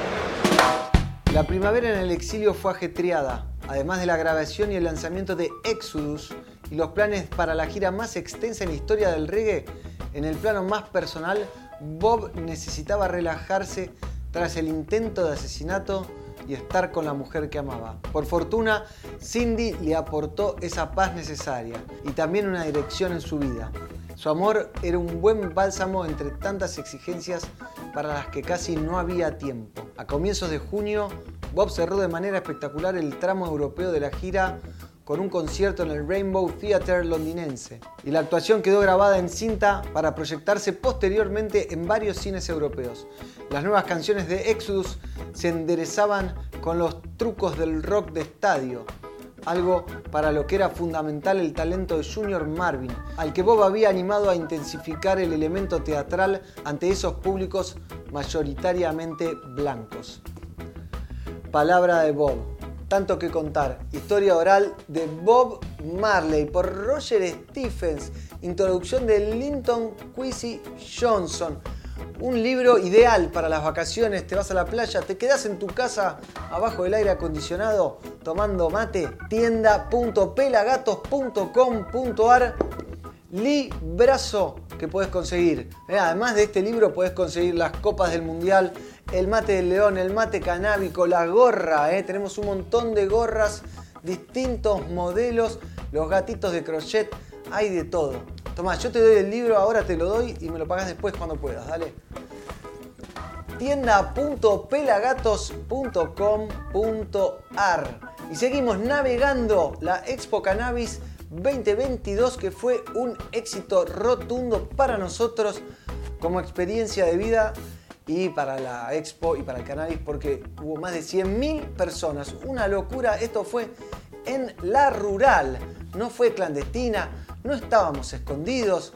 La primavera en el exilio fue ajetreada, además de la grabación y el lanzamiento de Exodus y los planes para la gira más extensa en la historia del reggae. En el plano más personal, Bob necesitaba relajarse tras el intento de asesinato y estar con la mujer que amaba. Por fortuna, Cindy le aportó esa paz necesaria y también una dirección en su vida. Su amor era un buen bálsamo entre tantas exigencias para las que casi no había tiempo. A comienzos de junio, Bob cerró de manera espectacular el tramo europeo de la gira con un concierto en el Rainbow Theatre londinense. Y la actuación quedó grabada en cinta para proyectarse posteriormente en varios cines europeos. Las nuevas canciones de Exodus se enderezaban con los trucos del rock de estadio, algo para lo que era fundamental el talento de Junior Marvin, al que Bob había animado a intensificar el elemento teatral ante esos públicos mayoritariamente blancos. Palabra de Bob. Tanto que contar. Historia oral de Bob Marley por Roger Stephens. Introducción de Linton Quincy Johnson. Un libro ideal para las vacaciones. Te vas a la playa, te quedas en tu casa abajo del aire acondicionado tomando mate. Tienda.pelagatos.com.ar Librazo que puedes conseguir. Eh, Además de este libro puedes conseguir las copas del mundial, el mate del león, el mate canábico, la gorra. eh. Tenemos un montón de gorras, distintos modelos, los gatitos de crochet, hay de todo. Tomás, yo te doy el libro, ahora te lo doy y me lo pagas después cuando puedas, dale. tienda.pelagatos.com.ar y seguimos navegando la Expo Cannabis 2022 que fue un éxito rotundo para nosotros como experiencia de vida y para la Expo y para el cannabis porque hubo más de 100.000 personas. Una locura, esto fue en la rural, no fue clandestina, no estábamos escondidos,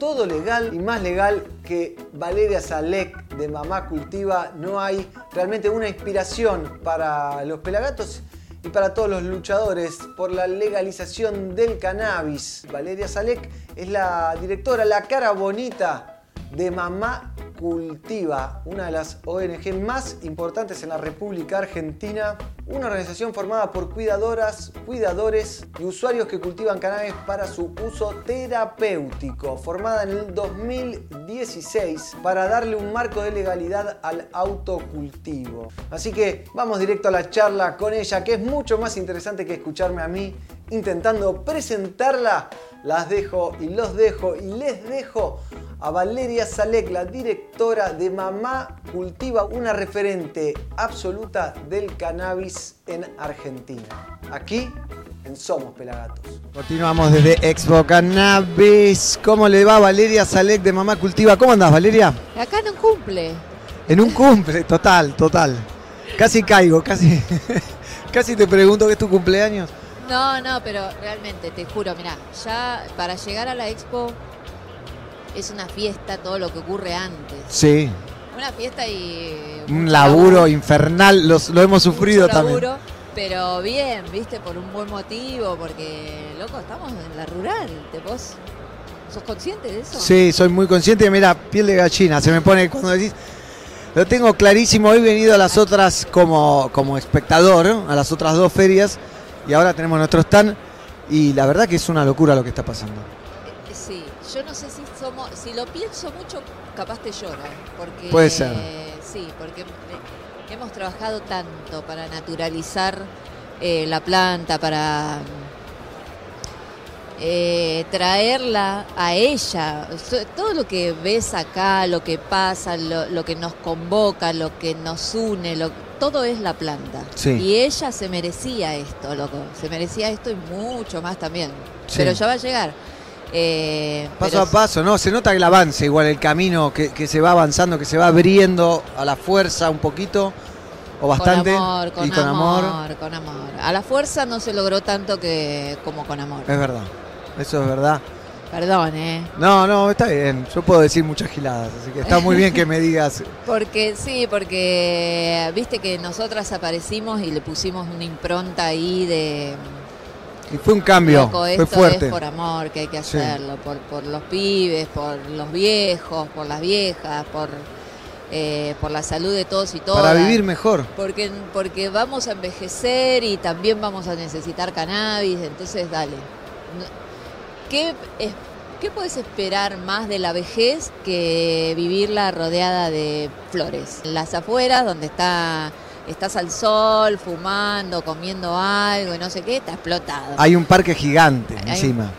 todo legal y más legal que Valeria Salek de Mamá Cultiva. No hay realmente una inspiración para los pelagatos y para todos los luchadores por la legalización del cannabis. Valeria Salek es la directora, la cara bonita de Mamá Cultiva, una de las ONG más importantes en la República Argentina, una organización formada por cuidadoras, cuidadores y usuarios que cultivan cannabis para su uso terapéutico, formada en el 2016 para darle un marco de legalidad al autocultivo. Así que vamos directo a la charla con ella, que es mucho más interesante que escucharme a mí intentando presentarla, las dejo y los dejo y les dejo a Valeria Salek, la directora de Mamá Cultiva, una referente absoluta del cannabis en Argentina. Aquí en Somos Pelagatos. Continuamos desde Expo Cannabis. ¿Cómo le va Valeria Salek de Mamá Cultiva? ¿Cómo andás, Valeria? Acá en un cumple. En un cumple, total, total. Casi caigo, casi, casi te pregunto que es tu cumpleaños. No, no, pero realmente, te juro, mira, ya para llegar a la expo es una fiesta todo lo que ocurre antes. Sí. Una fiesta y... Un laburo infernal, los- lo hemos sufrido mucho también. laburo, Pero bien, viste, por un buen motivo, porque, loco, estamos en la rural. ¿te vos sos consciente de eso? Sí, soy muy consciente. Mira, piel de gallina. Se me pone cuando decís. Lo tengo clarísimo. He venido a las otras como, como espectador, a las otras dos ferias. Y ahora tenemos nuestro stand. Y la verdad que es una locura lo que está pasando. Eh, Sí, yo no sé si somos, si lo pienso mucho, capaz te llora, porque Puede ser. sí, porque hemos trabajado tanto para naturalizar eh, la planta, para eh, traerla a ella, todo lo que ves acá, lo que pasa, lo, lo que nos convoca, lo que nos une, lo, todo es la planta. Sí. Y ella se merecía esto, loco, se merecía esto y mucho más también. Sí. Pero ya va a llegar. Eh, Paso pero a paso, ¿no? Se nota el avance, igual el camino que, que se va avanzando, que se va abriendo a la fuerza un poquito. O bastante. Con amor, con, y con amor, amor. con amor. A la fuerza no se logró tanto que como con amor. Es verdad. Eso es verdad. Perdón, ¿eh? No, no, está bien. Yo puedo decir muchas giladas, así que está muy bien que me digas. Porque sí, porque viste que nosotras aparecimos y le pusimos una impronta ahí de Y fue un cambio, loco, fue esto fuerte. es por amor que hay que Sí. hacerlo, por, por los pibes, por los viejos, por las viejas, por, eh, por la salud de todos y todas. Para vivir mejor. Porque, porque vamos a envejecer y también vamos a necesitar cannabis, entonces dale. ¿Qué, es- ¿Qué puedes esperar más de la vejez que vivirla rodeada de flores? En Las afueras, donde está, estás al sol, fumando, comiendo algo y no sé qué, está explotado. Hay un parque gigante Hay- encima.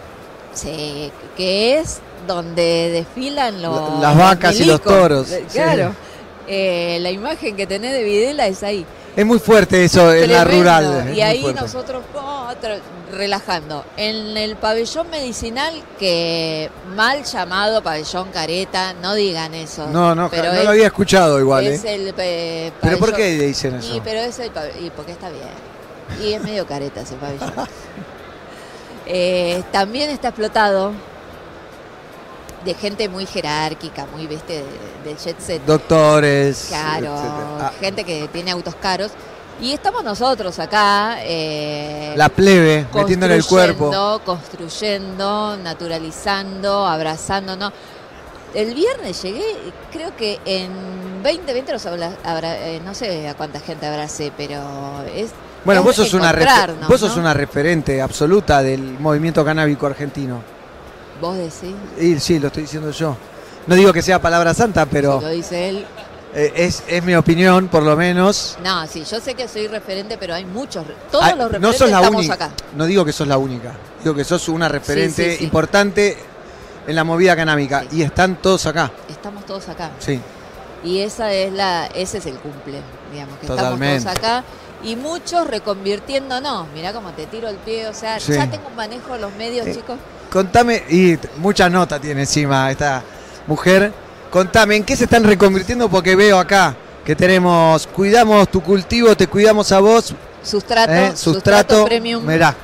Sí, que es donde desfilan los, La- las vacas y los toros, sí. Claro. Eh, la imagen que tenés de Videla es ahí. Es muy fuerte eso en la rural. es Y ahí nosotros oh, relajando. En el pabellón medicinal, que mal llamado pabellón careta, no digan eso. No, no, pero no es- lo había escuchado igual. Es ¿eh? el eh, ¿Pero por qué dicen eso? Y, pero es el y porque está bien. Y es medio careta ese pabellón. Eh, también está explotado de gente muy jerárquica, muy, viste, de, de jet set. Doctores. Claro. Ah, gente que tiene autos caros. Y estamos nosotros acá. eh, la plebe, metiéndole el cuerpo. construyendo, naturalizando, abrazándonos. El viernes llegué, creo que en 2020 los habla- abra- eh, no sé a cuánta gente abracé, pero es. Bueno, es vos sos, una vos sos ¿no? una referente absoluta del movimiento canábico argentino. Vos decís, Y sí, lo estoy diciendo yo. No digo que sea palabra santa, pero si lo dice él. eh, es, es mi opinión, por lo menos. No, sí, yo sé que soy referente, pero hay muchos. Todos Ah, los no referentes sos la estamos acá. No digo que sos la única. Digo que sos una referente sí, sí. importante en la movida canábica. Y están todos acá. Estamos todos acá. Sí. Y esa es la, ese es el cumple, digamos, que Totalmente. estamos todos acá. Y muchos reconvirtiéndonos. Mirá cómo te tiro el pie, o sea, Sí. ya tengo un manejo de los medios, Eh, chicos. Contame, y mucha nota tiene encima esta mujer. Contame, ¿en qué se están reconvirtiendo? Porque veo acá que tenemos, cuidamos tu cultivo, te cuidamos a vos. Sustrato, ¿eh? sustrato, premium. Mirá,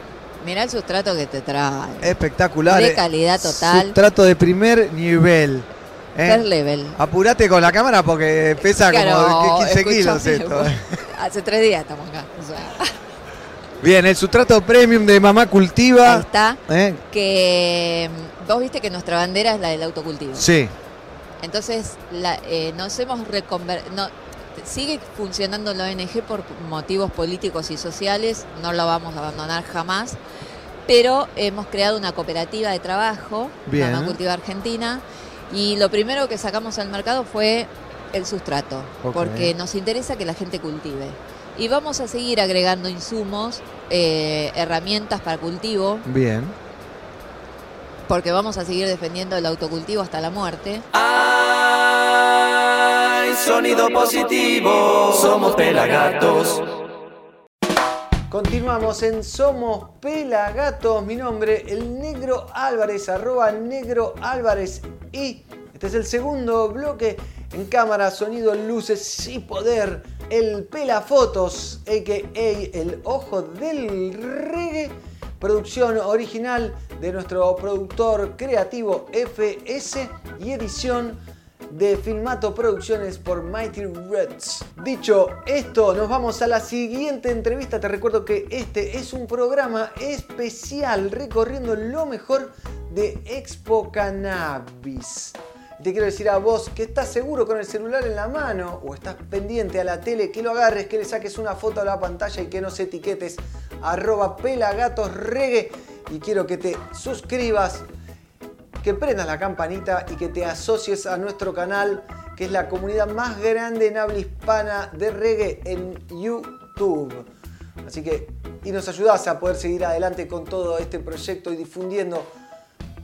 Mirá el sustrato que te trae. espectacular. De eh. calidad total. Sustrato de primer nivel. ¿eh? Level. Apurate con la cámara porque pesa Claro, como 15 kilos esto. Hace tres días estamos acá. o sea, Bien, el sustrato premium de Mamá Cultiva. ahí está. ¿eh? Que mm, vos viste que nuestra bandera es la del autocultivo. Sí, Entonces, la- eh, nos hemos reconvertido. sigue funcionando la ONG por motivos políticos y sociales, no la vamos a abandonar jamás, pero hemos creado una cooperativa de trabajo, Bien. Mamá Cultiva Argentina, y lo primero que sacamos al mercado fue el sustrato, porque nos interesa que la gente cultive. Y vamos a seguir agregando insumos, eh, herramientas para cultivo, Bien. porque vamos a seguir defendiendo el autocultivo hasta la muerte. Hay sonido positivo, somos pelagatos. Continuamos en Somos Pelagatos. Mi nombre, el Negro Álvarez, arroba Negro Álvarez. Y este es el segundo bloque en cámara, sonido, luces y poder. El Pelafotos, a.k.a. el Ojo del Reggae. Producción original de nuestro productor creativo FS y edición de Filmato Producciones por Mighty Reds. Dicho esto, nos vamos a la siguiente entrevista. Te recuerdo que este es un programa especial recorriendo lo mejor de Expo Cannabis. Te quiero decir a vos que estás seguro con el celular en la mano o estás pendiente a la tele, que lo agarres, que le saques una foto a la pantalla y que nos etiquetes arroba pelagatosregue y quiero que te suscribas que prendas la campanita y que te asocies a nuestro canal, que es la comunidad más grande en habla hispana de reggae en YouTube. Así que, y nos ayudas a poder seguir adelante con todo este proyecto y difundiendo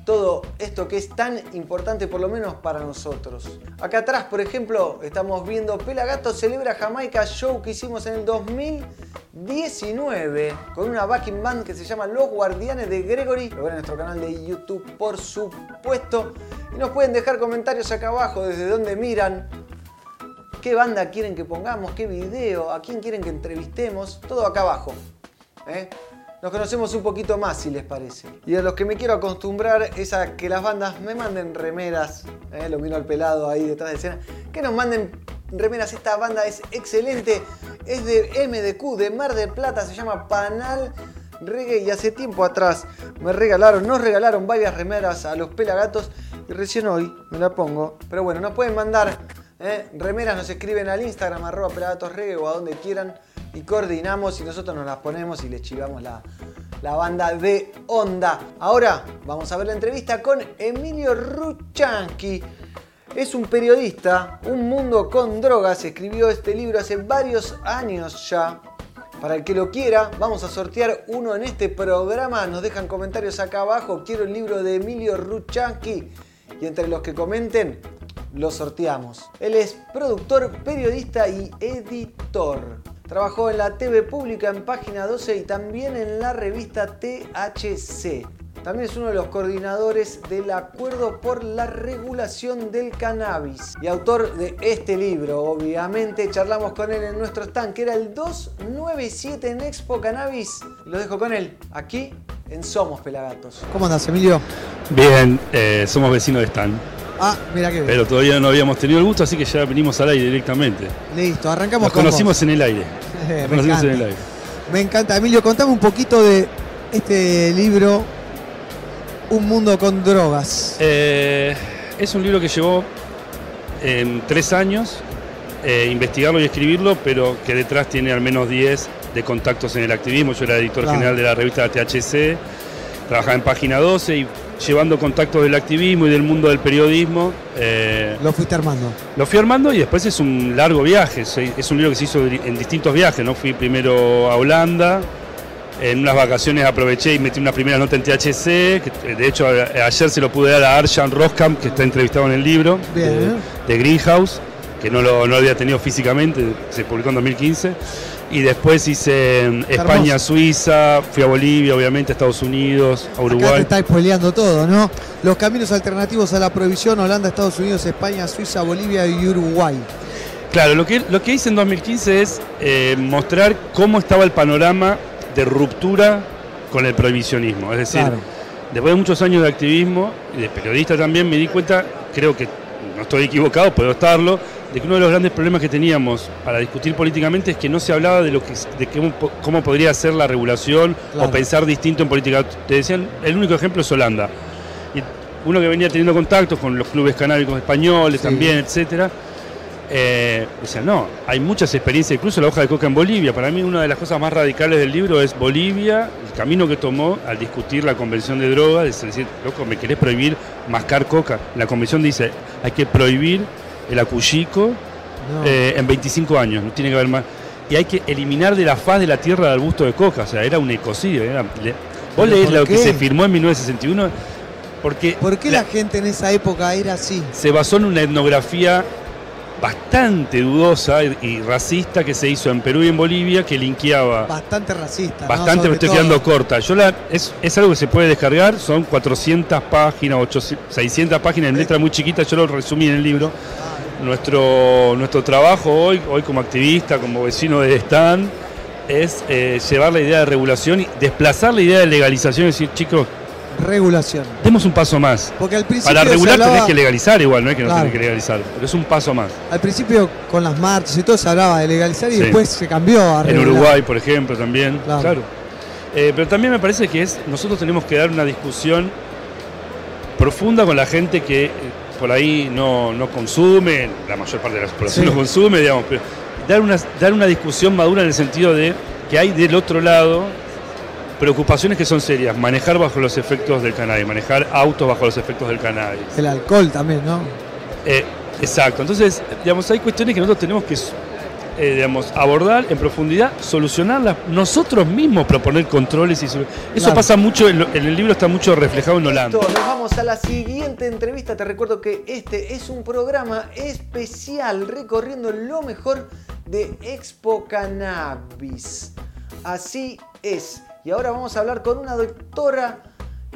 todo esto que es tan importante por lo menos para nosotros. Acá atrás, por ejemplo, estamos viendo Pelagato celebra Jamaica Show que hicimos en el 2019 con una backing band que se llama Los Guardianes de Gregory. Lo ven en nuestro canal de YouTube, por supuesto. Y nos pueden dejar comentarios acá abajo desde donde miran. ¿Qué banda quieren que pongamos? ¿Qué video? ¿A quién quieren que entrevistemos? Todo acá abajo. ¿eh? Nos conocemos un poquito más, si les parece. Y a los que me quiero acostumbrar es a que las bandas me manden remeras. ¿eh? Lo miro al pelado ahí detrás de escena. Que nos manden remeras. Esta banda es excelente. Es de MDQ, de Mar del Plata. Se llama Panal Reggae. Y hace tiempo atrás me regalaron, nos regalaron varias remeras a los pelagatos. Y recién hoy me la pongo. Pero bueno, nos pueden mandar ¿eh? remeras. Nos escriben al Instagram, arroba pelagatosreggae o a donde quieran y coordinamos y nosotros nos las ponemos y les chivamos la, la banda de onda. Ahora vamos a ver la entrevista con Emilio Ruchansky. Es un periodista, Un Mundo con Drogas, escribió este libro hace varios años ya. Para el que lo quiera, vamos a sortear uno en este programa. Nos dejan comentarios acá abajo. Quiero el libro de Emilio Ruchansky. Y entre los que comenten, lo sorteamos. Él es productor, periodista y editor. Trabajó en la TV pública en página 12 y también en la revista THC. También es uno de los coordinadores del Acuerdo por la Regulación del Cannabis y autor de este libro. Obviamente charlamos con él en nuestro stand que era el 297 en Expo Cannabis. Y lo dejo con él aquí en Somos Pelagatos. ¿Cómo andas, Emilio? Bien, eh, somos vecinos de Stan. Ah, mira qué bien. Pero todavía no habíamos tenido el gusto, así que ya venimos al aire directamente. Listo, arrancamos Nos con conocimos vos. en el aire. Nos me conocimos en encanta. el aire. Me encanta. Emilio, contame un poquito de este libro, Un Mundo con Drogas. Eh, es un libro que llevó en tres años eh, investigarlo y escribirlo, pero que detrás tiene al menos 10 de contactos en el activismo. Yo era editor Claro. general de la revista THC, trabajaba en página 12 y llevando contactos del activismo y del mundo del periodismo. eh, Lo fuiste armando. Lo fui armando y después es un largo viaje, es un libro que se hizo en distintos viajes, ¿no? Fui primero a Holanda, en unas vacaciones aproveché y metí una primera nota en THC, que eh, de hecho a- ayer se lo pude dar a Arjan Roskam, que está entrevistado en el libro, Bien, de, de Greenhouse, que no lo, no lo había tenido físicamente, se publicó en 2015. Y después hice en España. Suiza, fui a Bolivia, obviamente, a Estados Unidos, a Acá te Uruguay. está spoileando todo, ¿no? Los caminos alternativos a la prohibición, Holanda, Estados Unidos, España, Suiza, Bolivia y Uruguay. Claro, lo que, lo que hice en 2015 es eh, mostrar cómo estaba el panorama de ruptura con el prohibicionismo. Es decir, Claro. después de muchos años de activismo y de periodista también, me di cuenta, creo que no estoy equivocado, puedo estarlo, de que uno de los grandes problemas que teníamos para discutir políticamente es que no se hablaba de lo que de cómo, po- cómo podría ser la regulación Claro. o pensar distinto en política. Te decían, el único ejemplo es Holanda. Y uno que venía teniendo contactos con los clubes canábicos españoles Sí. también, etcétera, eh, decía, no, hay muchas experiencias, incluso la hoja de coca en Bolivia. Para mí una de las cosas más radicales del libro es Bolivia, el camino que tomó al discutir la convención de drogas, es decir, loco, me querés prohibir mascar coca. La convención dice, hay que prohibir el acuyico No. eh, en 25 años, no tiene que haber más. y hay que eliminar de la faz de la tierra el arbusto de coca. O sea, era un ecocidio. era- le- vos ¿Pero leés por lo que se firmó en 1961 porque ¿Por qué la gente en esa época era así? se basó en una etnografía bastante dudosa y, racista que se hizo en Perú y en Bolivia que linkeaba Bastante racista. Bastante me estoy todo. quedando corta. Yo la, es, es algo que se puede descargar, son 400 páginas, 800, 600 páginas en letra muy chiquita, yo lo resumí en el libro. Nuestro, nuestro trabajo hoy, hoy como activista, como vecino del stand, es eh, llevar la idea de regulación y desplazar la idea de legalización y decir, chicos, Regulación. demos un paso más. Porque al principio Para regular hablaba- tenés que legalizar igual, no es que no Claro. tenés que legalizar, pero es un paso más. Al principio con las marchas y todo se hablaba de legalizar y Sí. después se cambió a En regular. Uruguay, por ejemplo, también. Claro. Claro. Eh, pero también me parece que es nosotros tenemos que dar una discusión profunda con la gente que eh, por ahí no, no consume, la mayor parte de la población Sí. no consume, digamos, pero dar una, dar una discusión madura en el sentido de que hay del otro lado preocupaciones que son serias, manejar bajo los efectos del cannabis, manejar autos bajo los efectos del cannabis. El alcohol también, ¿no? Eh, exacto, entonces, digamos, hay cuestiones que nosotros tenemos que eh, digamos, abordar en profundidad, solucionarlas, nosotros mismos proponer controles y Eso Claro. pasa mucho, en, lo- en el libro está mucho reflejado en Holanda. Listo, nos vamos a la siguiente entrevista. Te recuerdo que este es un programa especial recorriendo lo mejor de Expo Cannabis. Así es. Y ahora vamos a hablar con una doctora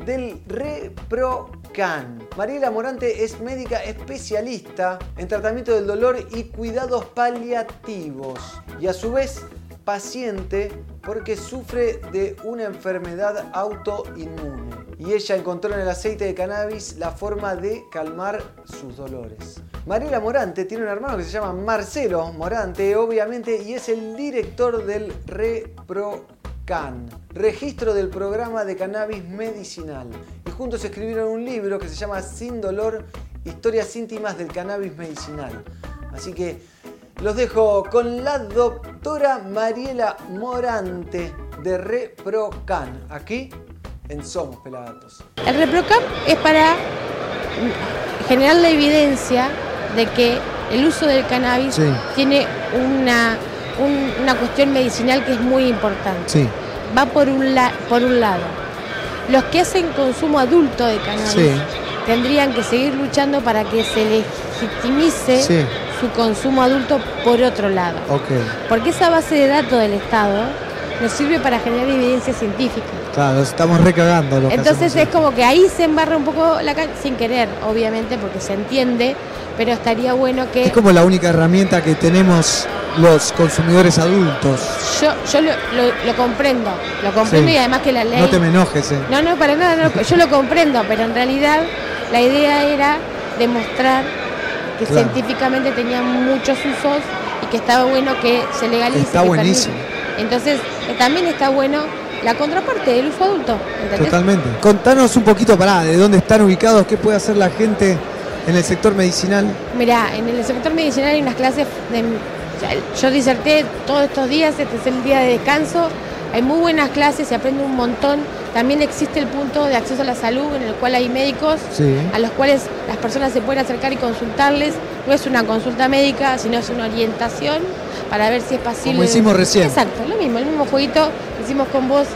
del ReproCan. Mariela Morante es médica especialista en tratamiento del dolor y cuidados paliativos. Y a su vez paciente porque sufre de una enfermedad autoinmune. Y ella encontró en el aceite de cannabis la forma de calmar sus dolores. Mariela Morante tiene un hermano que se llama Marcelo Morante, obviamente, y es el director del ReproCan, registro del programa de cannabis medicinal. Y juntos escribieron un libro que se llama Sin Dolor, historias íntimas del cannabis medicinal. Así que los dejo con la doctora Mariela Morante de ReproCan, aquí en Somos Pelagatos. El ReproCam es para generar la evidencia de que el uso del cannabis Sí. tiene una, un- una cuestión medicinal que es muy importante. Sí. Va por un, la- por un lado. Los que hacen consumo adulto de cannabis Sí. tendrían que seguir luchando para que se legitimice Sí. su consumo adulto por otro lado. Ok. Porque esa base de datos del Estado nos sirve para generar evidencia científica. Claro, estamos recagando lo Entonces es como que ahí se embarra un poco la cancha, sin querer, obviamente, porque se entiende, pero estaría bueno que Es como la única herramienta que tenemos los consumidores adultos. yo, yo lo, lo- lo comprendo, lo comprendo Sí. y además que la ley... No te me enojes, eh. No, no, para nada, no, yo lo comprendo, pero en realidad la idea era demostrar que Claro. científicamente tenía muchos usos y que estaba bueno que se legalice. Está buenísimo. Entonces, eh, también está bueno la contraparte del uso adulto, ¿entendés? Totalmente. Contanos un poquito, pará, de dónde están ubicados, qué puede hacer la gente en el sector medicinal. Mirá, en el sector medicinal hay unas clases, de, yo diserté todos estos días, este es el día de descanso, hay muy buenas clases, se aprende un montón. También existe el punto de acceso a la salud en el cual hay médicos Sí. a los cuales las personas se pueden acercar y consultarles. No es una consulta médica, sino es una orientación para ver si es pasible. Como hicimos recién. Exacto, lo mismo, el mismo jueguito que hicimos con vos,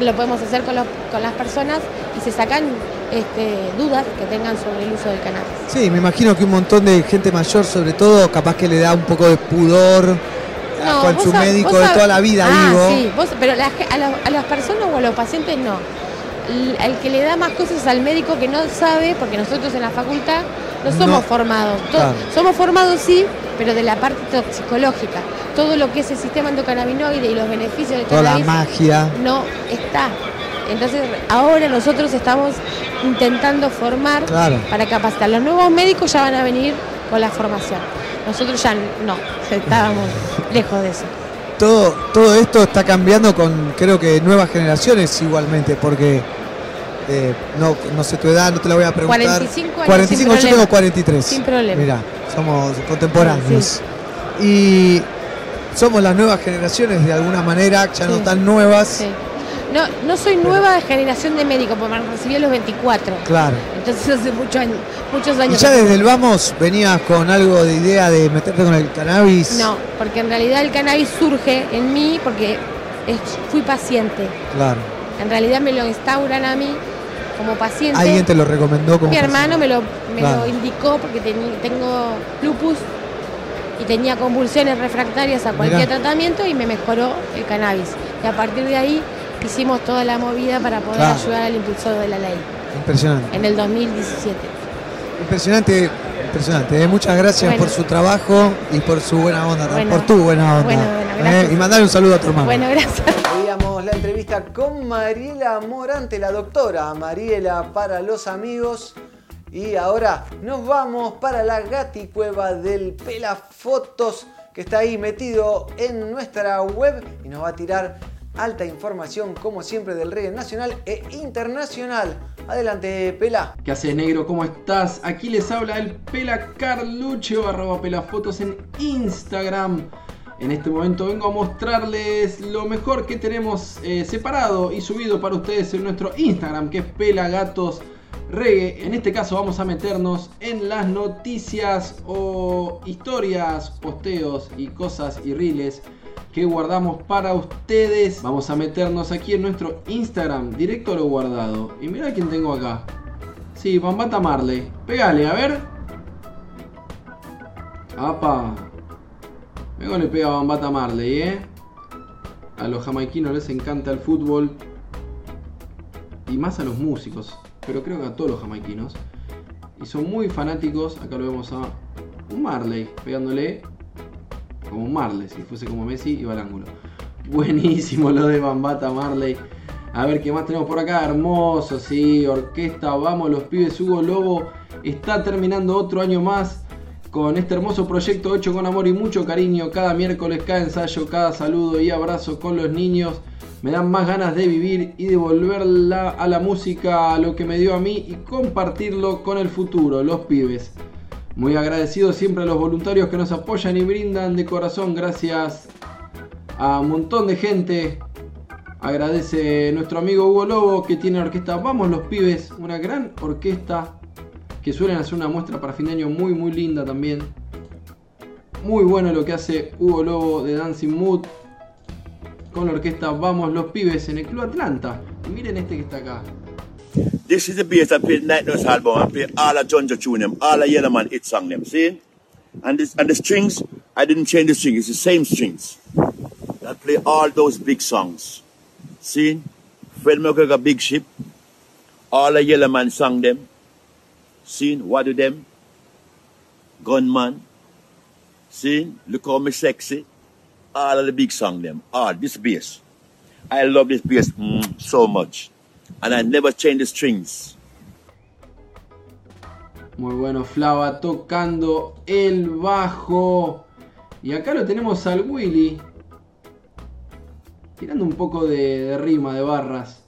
lo podemos hacer con, los- con las personas y se sacan este, dudas que tengan sobre el uso del cannabis. Sí, me imagino que un montón de gente mayor, sobre todo, capaz que le da un poco de pudor No, con su sab- médico de toda la vida, ah, digo. Sí, vos- pero la a, los- a las personas o a los pacientes no. L- El que le da más cosas es al médico que no sabe, porque nosotros en la facultad no somos No. formados. Claro. Somos formados sí, pero de la parte toxicológica. Todo lo que es el sistema endocannabinoide y los beneficios del Toda la magia. no está. Entonces ahora nosotros estamos intentando formar Claro. para capacitar. Los nuevos médicos ya van a venir con la formación. Nosotros ya no, estábamos lejos de eso. Todo, todo esto está cambiando con, creo que, nuevas generaciones igualmente, porque eh, no, no sé tu edad, no te la voy a preguntar. 45 años 45, sin yo problema. tengo 43. Sin problema. Mira, somos contemporáneos. Y somos las nuevas generaciones de alguna manera, ya no tan nuevas. Sí. No, no soy nueva generación de médicos, porque me recibí a los 24. Claro. Entonces hace mucho año- muchos ¿Y años. ya que- desde el vamos venías con algo de idea de meterte con el cannabis? No, porque en realidad el cannabis surge en mí porque es- fui paciente. Claro. En realidad me lo instauran a mí como paciente. ¿Alguien te lo recomendó como Mi hermano me lo, me Claro. lo indicó porque tengo lupus y tenía convulsiones refractarias a cualquier Mirá. tratamiento y me mejoró el cannabis. Y a partir de ahí hicimos toda la movida para poder Claro. ayudar al impulsor de la ley Impresionante. en el 2017. Impresionante, impresionante. eh. Muchas gracias Bueno. por su trabajo y por su buena onda, Bueno. por tu buena onda. Bueno, bueno, Eh, gracias. Y mandarle un saludo a tu hermano. Bueno, gracias. Veíamos la entrevista con Mariela Morante, la doctora Mariela para los amigos. Y ahora nos vamos para la gaticueva del Pelafotos, que está ahí metido en nuestra web y nos va a tirar alta información, como siempre, del reggae nacional e internacional. Adelante, Pela. ¿Qué haces, negro? ¿Cómo estás? Aquí les habla el Pela Carlucho, arroba pelafotos en Instagram. En este momento vengo a mostrarles lo mejor que tenemos eh, separado y subido para ustedes en nuestro Instagram, que es Pela Gatos Reggae. En este caso vamos a meternos en las noticias o historias, posteos y cosas y reels que guardamos para ustedes. Vamos a meternos aquí en nuestro Instagram, directo a lo guardado. Y mira quién tengo acá. Sí, Bambata Marley. Pégale, a ver. Apa. Luego le pega a Bambata Marley, eh. A los jamaiquinos les encanta el fútbol. Y más a los músicos. Pero creo que a todos los jamaiquinos. Y son muy fanáticos. Acá lo vemos a un Marley. Pegándole como Marley. Si fuese como Messi, iba al ángulo. Buenísimo lo de Bambata Marley. A ver qué más tenemos por acá. Hermoso, sí. Orquesta, vamos los pibes. Hugo Lobo está terminando otro año más con este hermoso proyecto hecho con amor y mucho cariño. Cada miércoles, cada ensayo, cada saludo y abrazo con los niños. Me dan más ganas de vivir y de volverla a la música a lo que me dio a mí y compartirlo con el futuro, los pibes. Muy agradecido siempre a los voluntarios que nos apoyan y brindan de corazón. Gracias a un montón de gente. Agradece nuestro amigo Hugo Lobo que tiene la orquesta Vamos los Pibes, una gran orquesta que suelen hacer una muestra para fin de año muy muy linda también. Muy bueno lo que hace Hugo Lobo de Dancing Mood con la orquesta Vamos los Pibes en el Club Atlanta. Miren este que está acá. This is the bass I played Night Nurse album. I play all a Junja tune them, all a Yellowman hit song them. See? And this and the strings, I didn't change the strings. It's the same strings. I play all those big songs. See? Fred McGregor Big Ship. All a Yellowman song them. See? What do them? Gunman. See? Look how me sexy. All of the big song them. All this bass. I love this bass mm, so much. And I never change the strings. Muy bueno, Flava tocando el bajo. Y acá lo tenemos al Willy. Tirando un poco de, de rima, de barras.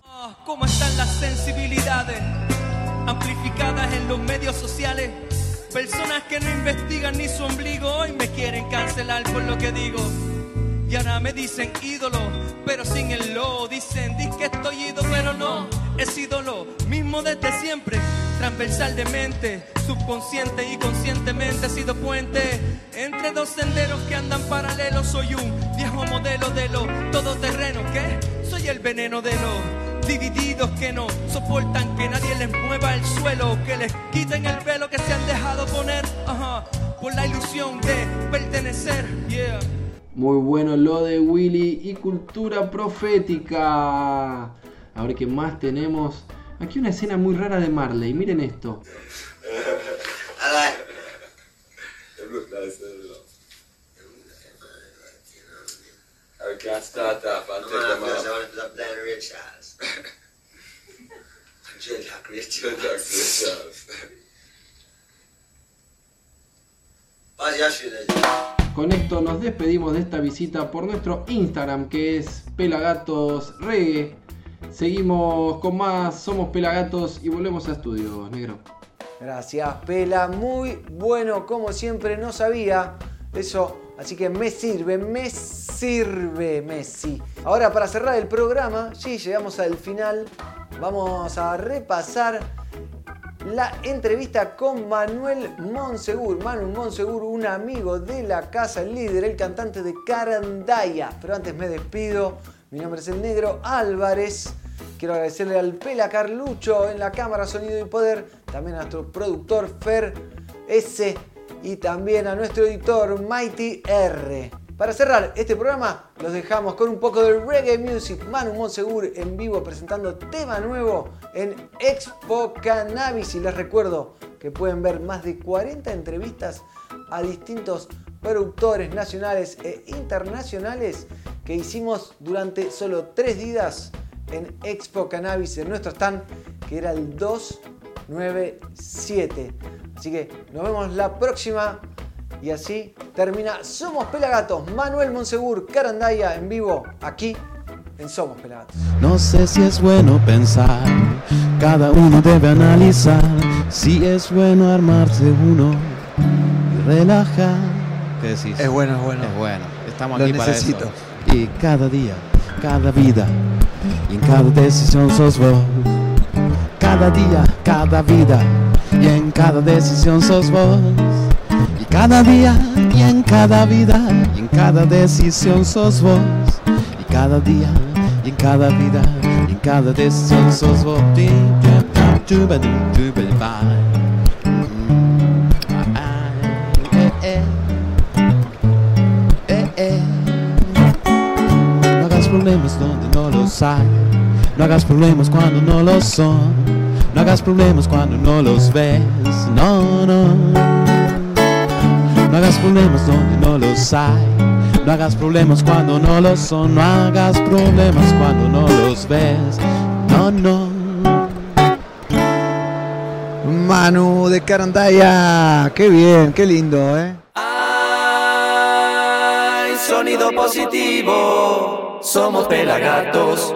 ¿Cómo están las sensibilidades amplificadas en los medios sociales? Personas que no investigan ni su ombligo y me quieren cancelar por lo que digo. Y ahora me dicen ídolo, pero sin el lo. Dicen, di que estoy ido, pero no. Es ídolo, mismo desde siempre. Transversal de mente, subconsciente y conscientemente he sido puente entre dos senderos que andan paralelos. Soy un viejo modelo de lo todoterreno. ¿Qué? Soy el veneno de los divididos que no soportan que nadie les mueva el suelo, que les quiten el velo que se han dejado poner, por la ilusión de pertenecer. Yeah. Muy bueno lo de Willy y cultura profética. A ver qué más tenemos. Aquí una escena muy rara de Marley. Miren esto. Con esto nos despedimos de esta visita por nuestro Instagram que es Pelagatos Reggae. Seguimos con más, somos Pelagatos y volvemos a estudio, negro. Gracias, Pela. Muy bueno, como siempre. No sabía eso Así que me sirve, me sirve Messi. Ahora para cerrar el programa, sí, llegamos al final. Vamos a repasar la entrevista con Manuel Monsegur. Manu Monsegur, un amigo de la casa, el líder, el cantante de Carandaya. Pero antes me despido. Mi nombre es el Negro Álvarez. Quiero agradecerle al Pela Carlucho en la cámara Sonido y Poder. También a nuestro productor Fer S. Y también a nuestro editor Mighty R. Para cerrar este programa, los dejamos con un poco de reggae music. Manu Monsegur en vivo presentando tema nuevo en Expo Cannabis. Y les recuerdo que pueden ver más de 40 entrevistas a distintos productores nacionales e internacionales que hicimos durante solo tres días en Expo Cannabis en nuestro stand, que era el 297. Así que nos vemos la próxima. Y así termina Somos Pelagatos. Manuel Monsegur, Carandaya en vivo, aquí en Somos Pelagatos. No sé si es bueno pensar, cada uno debe analizar si es bueno armarse uno y relajar. ¿Qué decís? Es bueno, es bueno. Es bueno. Estamos Lo aquí necesito. para eso. Cada día, cada vida, y en cada decisión sos vos. Cada día, cada vida, y en cada decisión sos vos. Y cada día, y en cada vida, y en cada decisión sos vos. Y cada día, y en cada vida, y en cada decisión sos vos. Problemas donde no los hay. No hagas problemas cuando no los son. No hagas problemas cuando no los ves. No, no. No hagas problemas donde no los hay. No hagas problemas cuando no los son. No hagas problemas cuando no los ves. No, no. Manu de Carandaya. Qué bien, qué lindo, ¿eh? Sonido positivo, somos pelagatos.